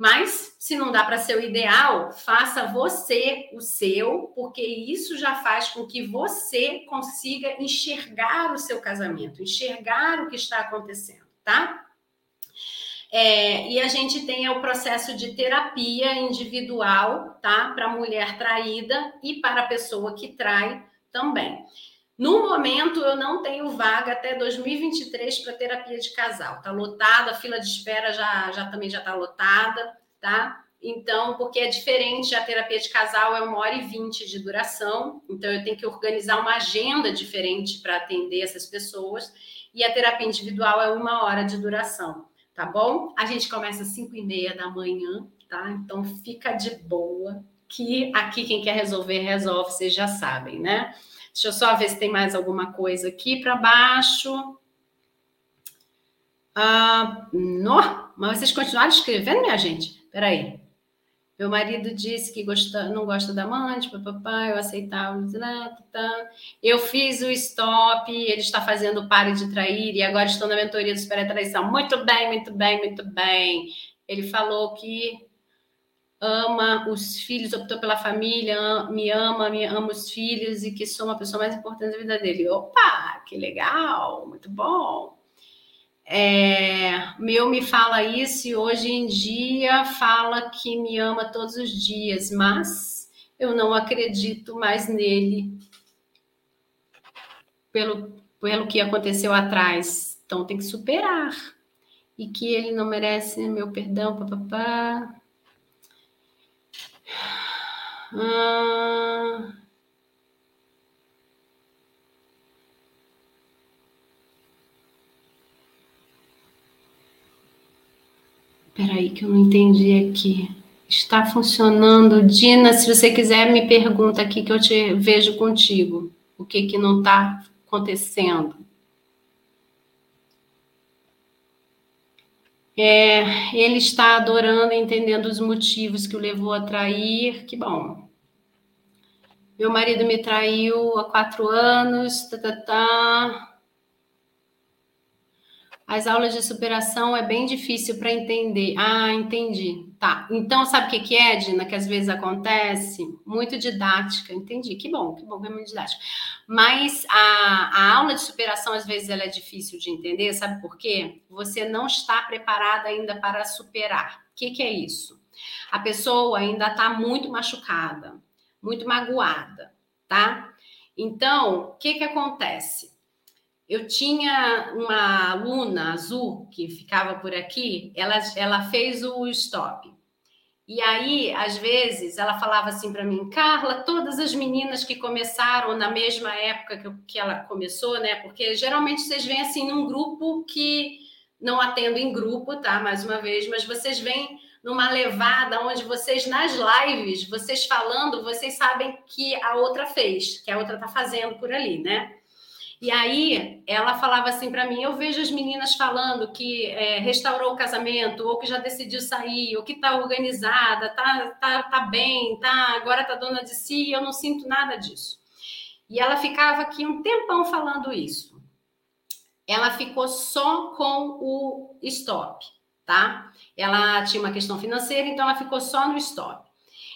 Mas se não dá para ser o ideal, faça você o seu, porque isso já faz com que você consiga enxergar o seu casamento, enxergar o que está acontecendo, tá? É, e a gente tem o processo de terapia individual, tá? Para a mulher traída e para a pessoa que trai também. No momento, eu não tenho vaga até 2023 para terapia de casal. Tá lotada, a fila de espera já, já também já está lotada, tá? Então, porque é diferente, a terapia de casal é uma hora e vinte de duração, então eu tenho que organizar uma agenda diferente para atender essas pessoas, e a terapia individual é uma hora de duração, tá bom? A gente começa às cinco e meia da manhã, tá? Então fica de boa, que aqui quem quer resolver, resolve, vocês já sabem, né? Deixa eu só ver se tem mais alguma coisa aqui para baixo. Ah, no, mas vocês continuaram escrevendo, minha gente? Peraí. Meu marido disse que gosta, não gosta da amante, papapá, eu aceitava. Eu fiz o stop, ele está fazendo o pare de trair e agora estou na mentoria do Super Traição. Muito bem, muito bem, muito bem. Ele falou que ama os filhos, optou pela família, me ama, me ama os filhos e que sou uma pessoa mais importante da vida dele. Opa, que legal, muito bom. É, meu me fala isso e hoje em dia fala que me ama todos os dias, mas eu não acredito mais nele pelo, pelo que aconteceu atrás. Então tem que superar. E que ele não merece meu perdão, papapá. Ah, Peraí, que eu não entendi aqui. Está funcionando. Dina, se você quiser, me pergunta aqui que eu te vejo contigo. O que que não está acontecendo? É, ele está adorando, entendendo os motivos que o levou a trair. Que bom. Meu marido me traiu há quatro anos. Tá, tá, tá. As aulas de superação é bem difícil para entender. Ah, entendi. Tá. Então, sabe o que, que é, Dina? Que às vezes acontece? Muito didática. Entendi. Que bom, que bom que é muito didática. Mas a, a aula de superação, às vezes, ela é difícil de entender. Sabe por quê? Você não está preparada ainda para superar. O que, que é isso? A pessoa ainda está muito machucada, muito magoada, tá? Então, o que, que acontece? Eu tinha uma aluna azul que ficava por aqui, ela, ela fez o stop. E aí, às vezes, ela falava assim para mim, Carla, todas as meninas que começaram na mesma época que, que ela começou, né? Porque geralmente vocês vêm assim num grupo que não atendo em grupo, tá? Mais uma vez, mas vocês vêm numa levada onde vocês nas lives, vocês falando, vocês sabem que a outra fez, que a outra tá fazendo por ali, né? E aí ela falava assim para mim: eu vejo as meninas falando que é, restaurou o casamento, ou que já decidiu sair, ou que está organizada, tá, tá, tá bem, tá, agora tá dona de si, eu não sinto nada disso. E ela ficava aqui um tempão falando isso. Ela ficou só com o stop, tá? Ela tinha uma questão financeira, então ela ficou só no stop.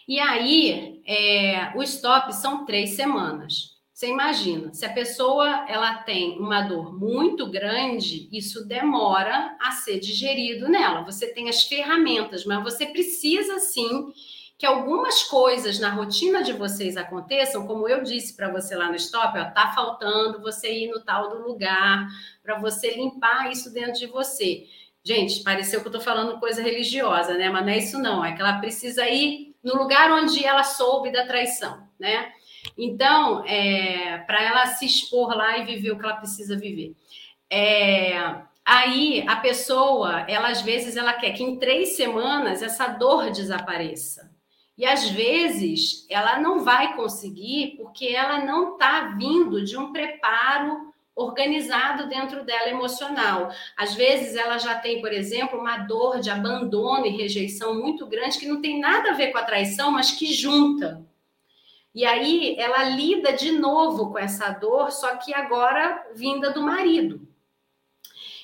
E aí, é, o stop são três semanas. Você imagina, se a pessoa ela tem uma dor muito grande, isso demora a ser digerido nela. Você tem as ferramentas, mas você precisa sim que algumas coisas na rotina de vocês aconteçam, como eu disse para você lá no stop, ó, tá faltando você ir no tal do lugar para você limpar isso dentro de você. Gente, pareceu que eu estou falando coisa religiosa, né? Mas não é isso não, é que ela precisa ir no lugar onde ela soube da traição, né? Então, é, para ela se expor lá e viver o que ela precisa viver. É, aí a pessoa, ela às vezes ela quer que em três semanas essa dor desapareça. E às vezes ela não vai conseguir porque ela não está vindo de um preparo organizado dentro dela emocional. Às vezes ela já tem, por exemplo, uma dor de abandono e rejeição muito grande que não tem nada a ver com a traição, mas que junta. E aí ela lida de novo com essa dor, só que agora vinda do marido.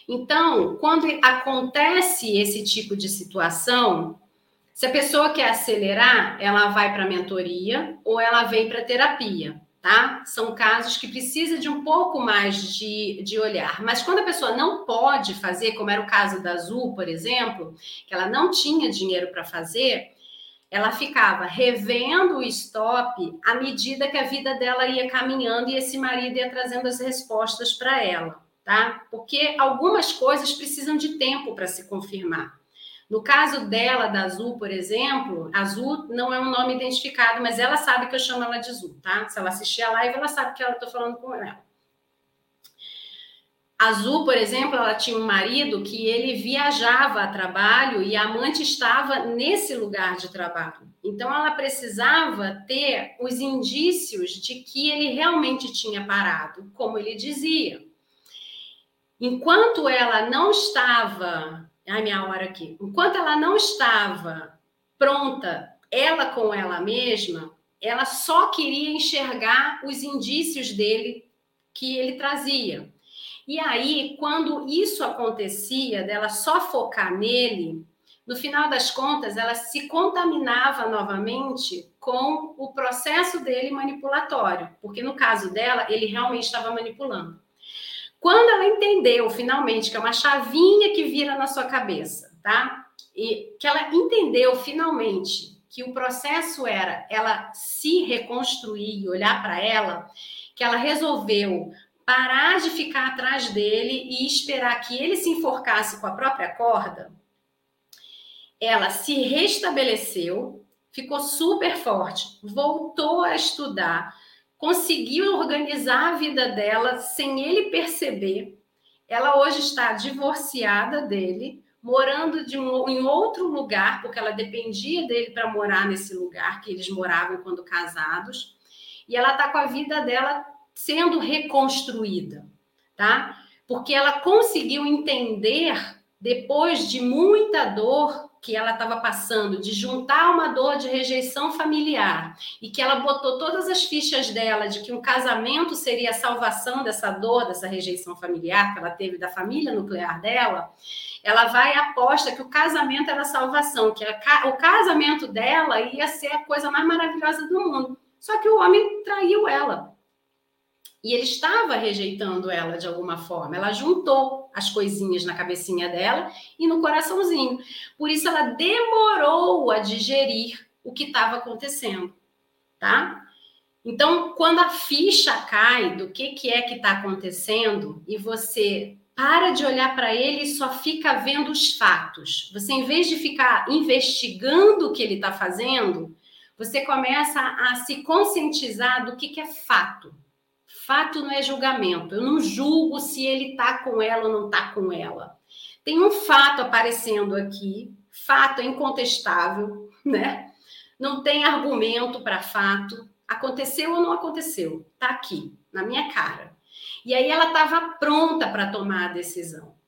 Então, quando acontece esse tipo de situação, se a pessoa quer acelerar, ela vai para a mentoria ou ela vem para terapia, tá? São casos que precisa de um pouco mais de, de olhar. Mas quando a pessoa não pode fazer, como era o caso da Azul, por exemplo, que ela não tinha dinheiro para fazer, ela ficava revendo o stop à medida que a vida dela ia caminhando e esse marido ia trazendo as respostas para ela, tá? Porque algumas coisas precisam de tempo para se confirmar. No caso dela, da Azul, por exemplo, Azul não é um nome identificado, mas ela sabe que eu chamo ela de Azul, tá? Se ela assistir a live, ela sabe que eu estou falando com ela. Azul, por exemplo, ela tinha um marido que ele viajava a trabalho e a amante estava nesse lugar de trabalho. Então ela precisava ter os indícios de que ele realmente tinha parado, como ele dizia. Enquanto ela não estava, ai minha hora aqui, enquanto ela não estava pronta, ela com ela mesma, ela só queria enxergar os indícios dele que ele trazia. E aí, quando isso acontecia, dela só focar nele, no final das contas, ela se contaminava novamente com o processo dele manipulatório, porque no caso dela, ele realmente estava manipulando. Quando ela entendeu finalmente que é uma chavinha que vira na sua cabeça, tá? E que ela entendeu finalmente que o processo era ela se reconstruir e olhar para ela, que ela resolveu parar de ficar atrás dele e esperar que ele se enforcasse com a própria corda, ela se restabeleceu, ficou super forte, voltou a estudar, conseguiu organizar a vida dela sem ele perceber. Ela hoje está divorciada dele, morando de um, em outro lugar, porque ela dependia dele para morar nesse lugar que eles moravam quando casados. E ela está com a vida dela sendo reconstruída, tá? Porque ela conseguiu entender, depois de muita dor, que ela estava passando de juntar uma dor de rejeição familiar e que ela botou todas as fichas dela de que um casamento seria a salvação dessa dor, dessa rejeição familiar que ela teve da família nuclear dela, ela vai e aposta que o casamento era a salvação, que o casamento dela ia ser a coisa mais maravilhosa do mundo. Só que o homem traiu ela. E ele estava rejeitando ela de alguma forma. Ela juntou as coisinhas na cabecinha dela e no coraçãozinho. Por isso ela demorou a digerir o que estava acontecendo, tá? Então, quando a ficha cai do que, que é que está acontecendo e você para de olhar para ele e só fica vendo os fatos. Você, em vez de ficar investigando o que ele está fazendo, você começa a, se conscientizar do que, que é fato. Fato não é julgamento. Eu não julgo se ele está com ela ou não está com ela. Tem um fato aparecendo aqui, fato incontestável, né? Não tem argumento para fato. Aconteceu ou não aconteceu? Está aqui, na minha cara. E aí ela estava pronta para tomar a decisão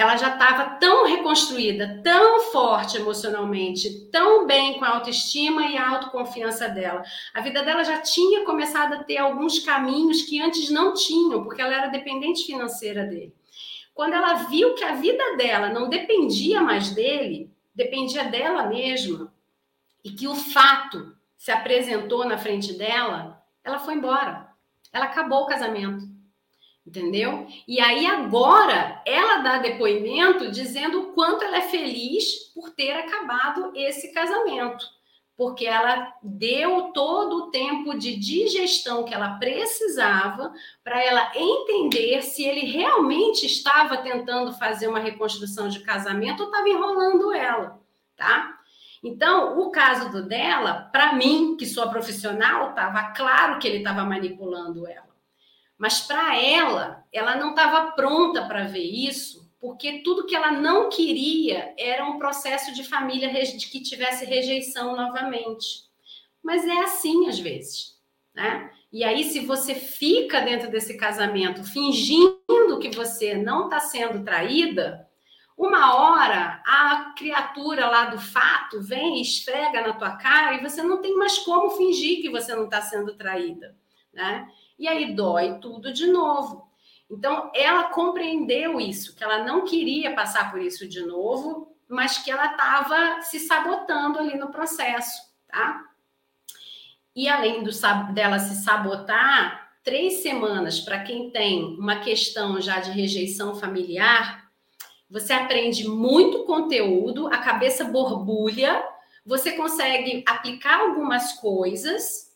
ela já estava tão reconstruída, tão forte emocionalmente, tão bem com a autoestima e a autoconfiança dela. A vida dela já tinha começado a ter alguns caminhos que antes não tinham, porque ela era dependente financeira dele. Quando ela viu que a vida dela não dependia mais dele, dependia dela mesma, e que o fato se apresentou na frente dela, ela foi embora. Ela acabou o casamento entendeu? E aí agora ela dá depoimento dizendo o quanto ela é feliz por ter acabado esse casamento, porque ela deu todo o tempo de digestão que ela precisava para ela entender se ele realmente estava tentando fazer uma reconstrução de casamento ou estava enrolando ela, tá? Então, o caso do dela, para mim, que sou profissional, estava claro que ele estava manipulando ela. Mas para ela, ela não estava pronta para ver isso, porque tudo que ela não queria era um processo de família que tivesse rejeição novamente. Mas é assim às vezes, né? E aí, se você fica dentro desse casamento fingindo que você não está sendo traída, uma hora a criatura lá do fato vem e esfrega na tua cara e você não tem mais como fingir que você não está sendo traída, né? E aí dói tudo de novo. Então, ela compreendeu isso, que ela não queria passar por isso de novo, mas que ela estava se sabotando ali no processo, tá? E além do, dela se sabotar, três semanas para quem tem uma questão já de rejeição familiar, você aprende muito conteúdo, a cabeça borbulha, você consegue aplicar algumas coisas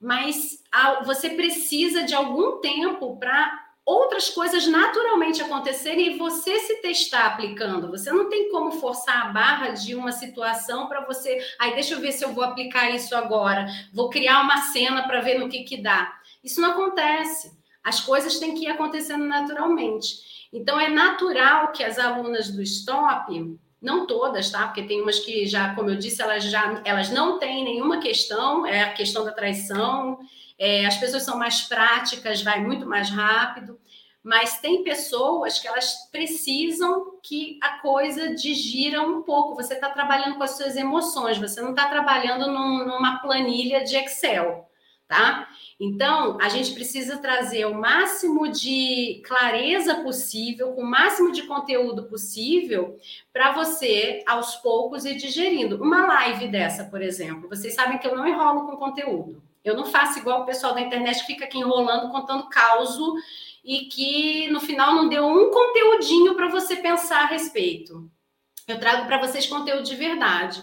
mas você precisa de algum tempo para outras coisas naturalmente acontecerem e você se testar aplicando. Você não tem como forçar a barra de uma situação para você, aí deixa eu ver se eu vou aplicar isso agora, vou criar uma cena para ver no que que dá. Isso não acontece. As coisas têm que ir acontecendo naturalmente. Então é natural que as alunas do Stop não todas, tá? Porque tem umas que já, como eu disse, elas já elas não têm nenhuma questão, é a questão da traição. É, as pessoas são mais práticas, vai muito mais rápido, mas tem pessoas que elas precisam que a coisa digira um pouco. Você está trabalhando com as suas emoções, você não está trabalhando num, numa planilha de Excel, tá? Então, a gente precisa trazer o máximo de clareza possível, o máximo de conteúdo possível, para você, aos poucos, ir digerindo. Uma live dessa, por exemplo, vocês sabem que eu não enrolo com conteúdo. Eu não faço igual o pessoal da internet que fica aqui enrolando, contando causo e que no final não deu um conteúdinho para você pensar a respeito. Eu trago para vocês conteúdo de verdade.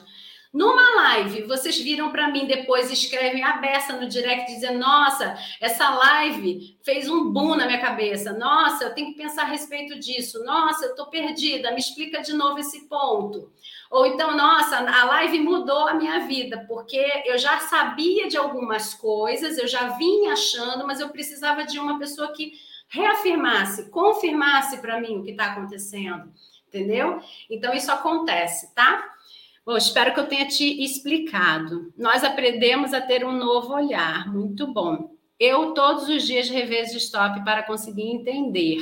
Numa live, vocês viram para mim depois, escrevem a beça no direct dizendo: Nossa, essa live fez um boom na minha cabeça. Nossa, eu tenho que pensar a respeito disso. Nossa, eu estou perdida, me explica de novo esse ponto. Ou então, nossa, a live mudou a minha vida, porque eu já sabia de algumas coisas, eu já vinha achando, mas eu precisava de uma pessoa que reafirmasse, confirmasse para mim o que está acontecendo. Entendeu? Então, isso acontece, tá? Bom, espero que eu tenha te explicado. Nós aprendemos a ter um novo olhar, muito bom. Eu todos os dias revejo stop para conseguir entender.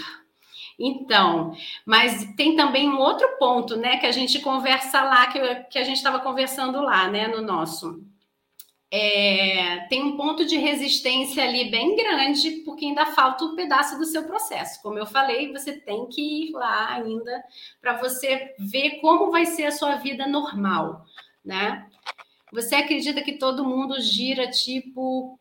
Então, mas tem também um outro ponto, né, que a gente conversa lá, que, que a gente estava conversando lá, né, no nosso. É, tem um ponto de resistência ali bem grande, porque ainda falta um pedaço do seu processo. Como eu falei, você tem que ir lá ainda para você ver como vai ser a sua vida normal, né? Você acredita que todo mundo gira tipo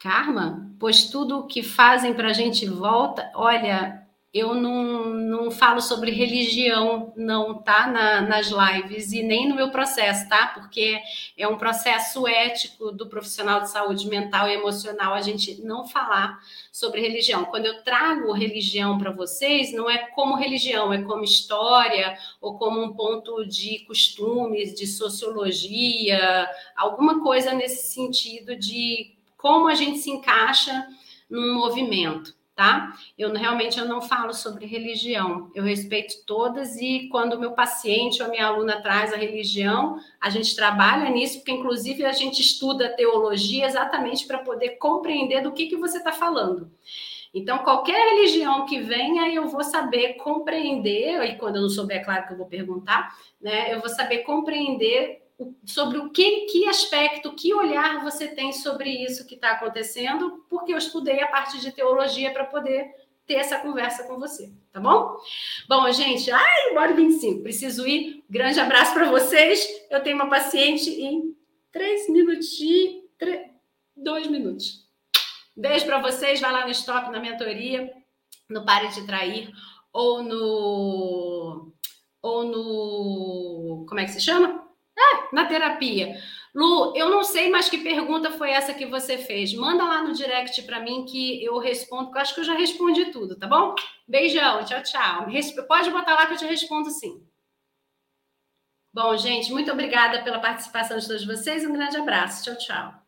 karma? Pois tudo que fazem para a gente volta. Olha, eu não, não falo sobre religião, não, tá? Na, nas lives e nem no meu processo, tá? Porque é um processo ético do profissional de saúde mental e emocional a gente não falar sobre religião. Quando eu trago religião para vocês, não é como religião, é como história ou como um ponto de costumes, de sociologia, alguma coisa nesse sentido de como a gente se encaixa num movimento tá? Eu realmente eu não falo sobre religião, eu respeito todas e quando o meu paciente ou a minha aluna traz a religião, a gente trabalha nisso, porque inclusive a gente estuda teologia exatamente para poder compreender do que, que você está falando. Então, qualquer religião que venha, eu vou saber compreender, e quando eu não souber, é claro que eu vou perguntar, né? Eu vou saber compreender sobre o que, que aspecto, que olhar você tem sobre isso que está acontecendo, porque eu estudei a parte de teologia para poder ter essa conversa com você, tá bom? Bom, gente, ai, e 25, preciso ir. Grande abraço para vocês. Eu tenho uma paciente em três minutos e dois minutos. Beijo para vocês, vai lá no Stop na mentoria, no Pare de Trair, ou no. Ou no. Como é que se chama? É, na terapia. Lu, eu não sei mais que pergunta foi essa que você fez. Manda lá no direct para mim que eu respondo, porque eu acho que eu já respondi tudo, tá bom? Beijão, tchau, tchau. Pode botar lá que eu te respondo sim. Bom, gente, muito obrigada pela participação de todos vocês. Um grande abraço. Tchau, tchau.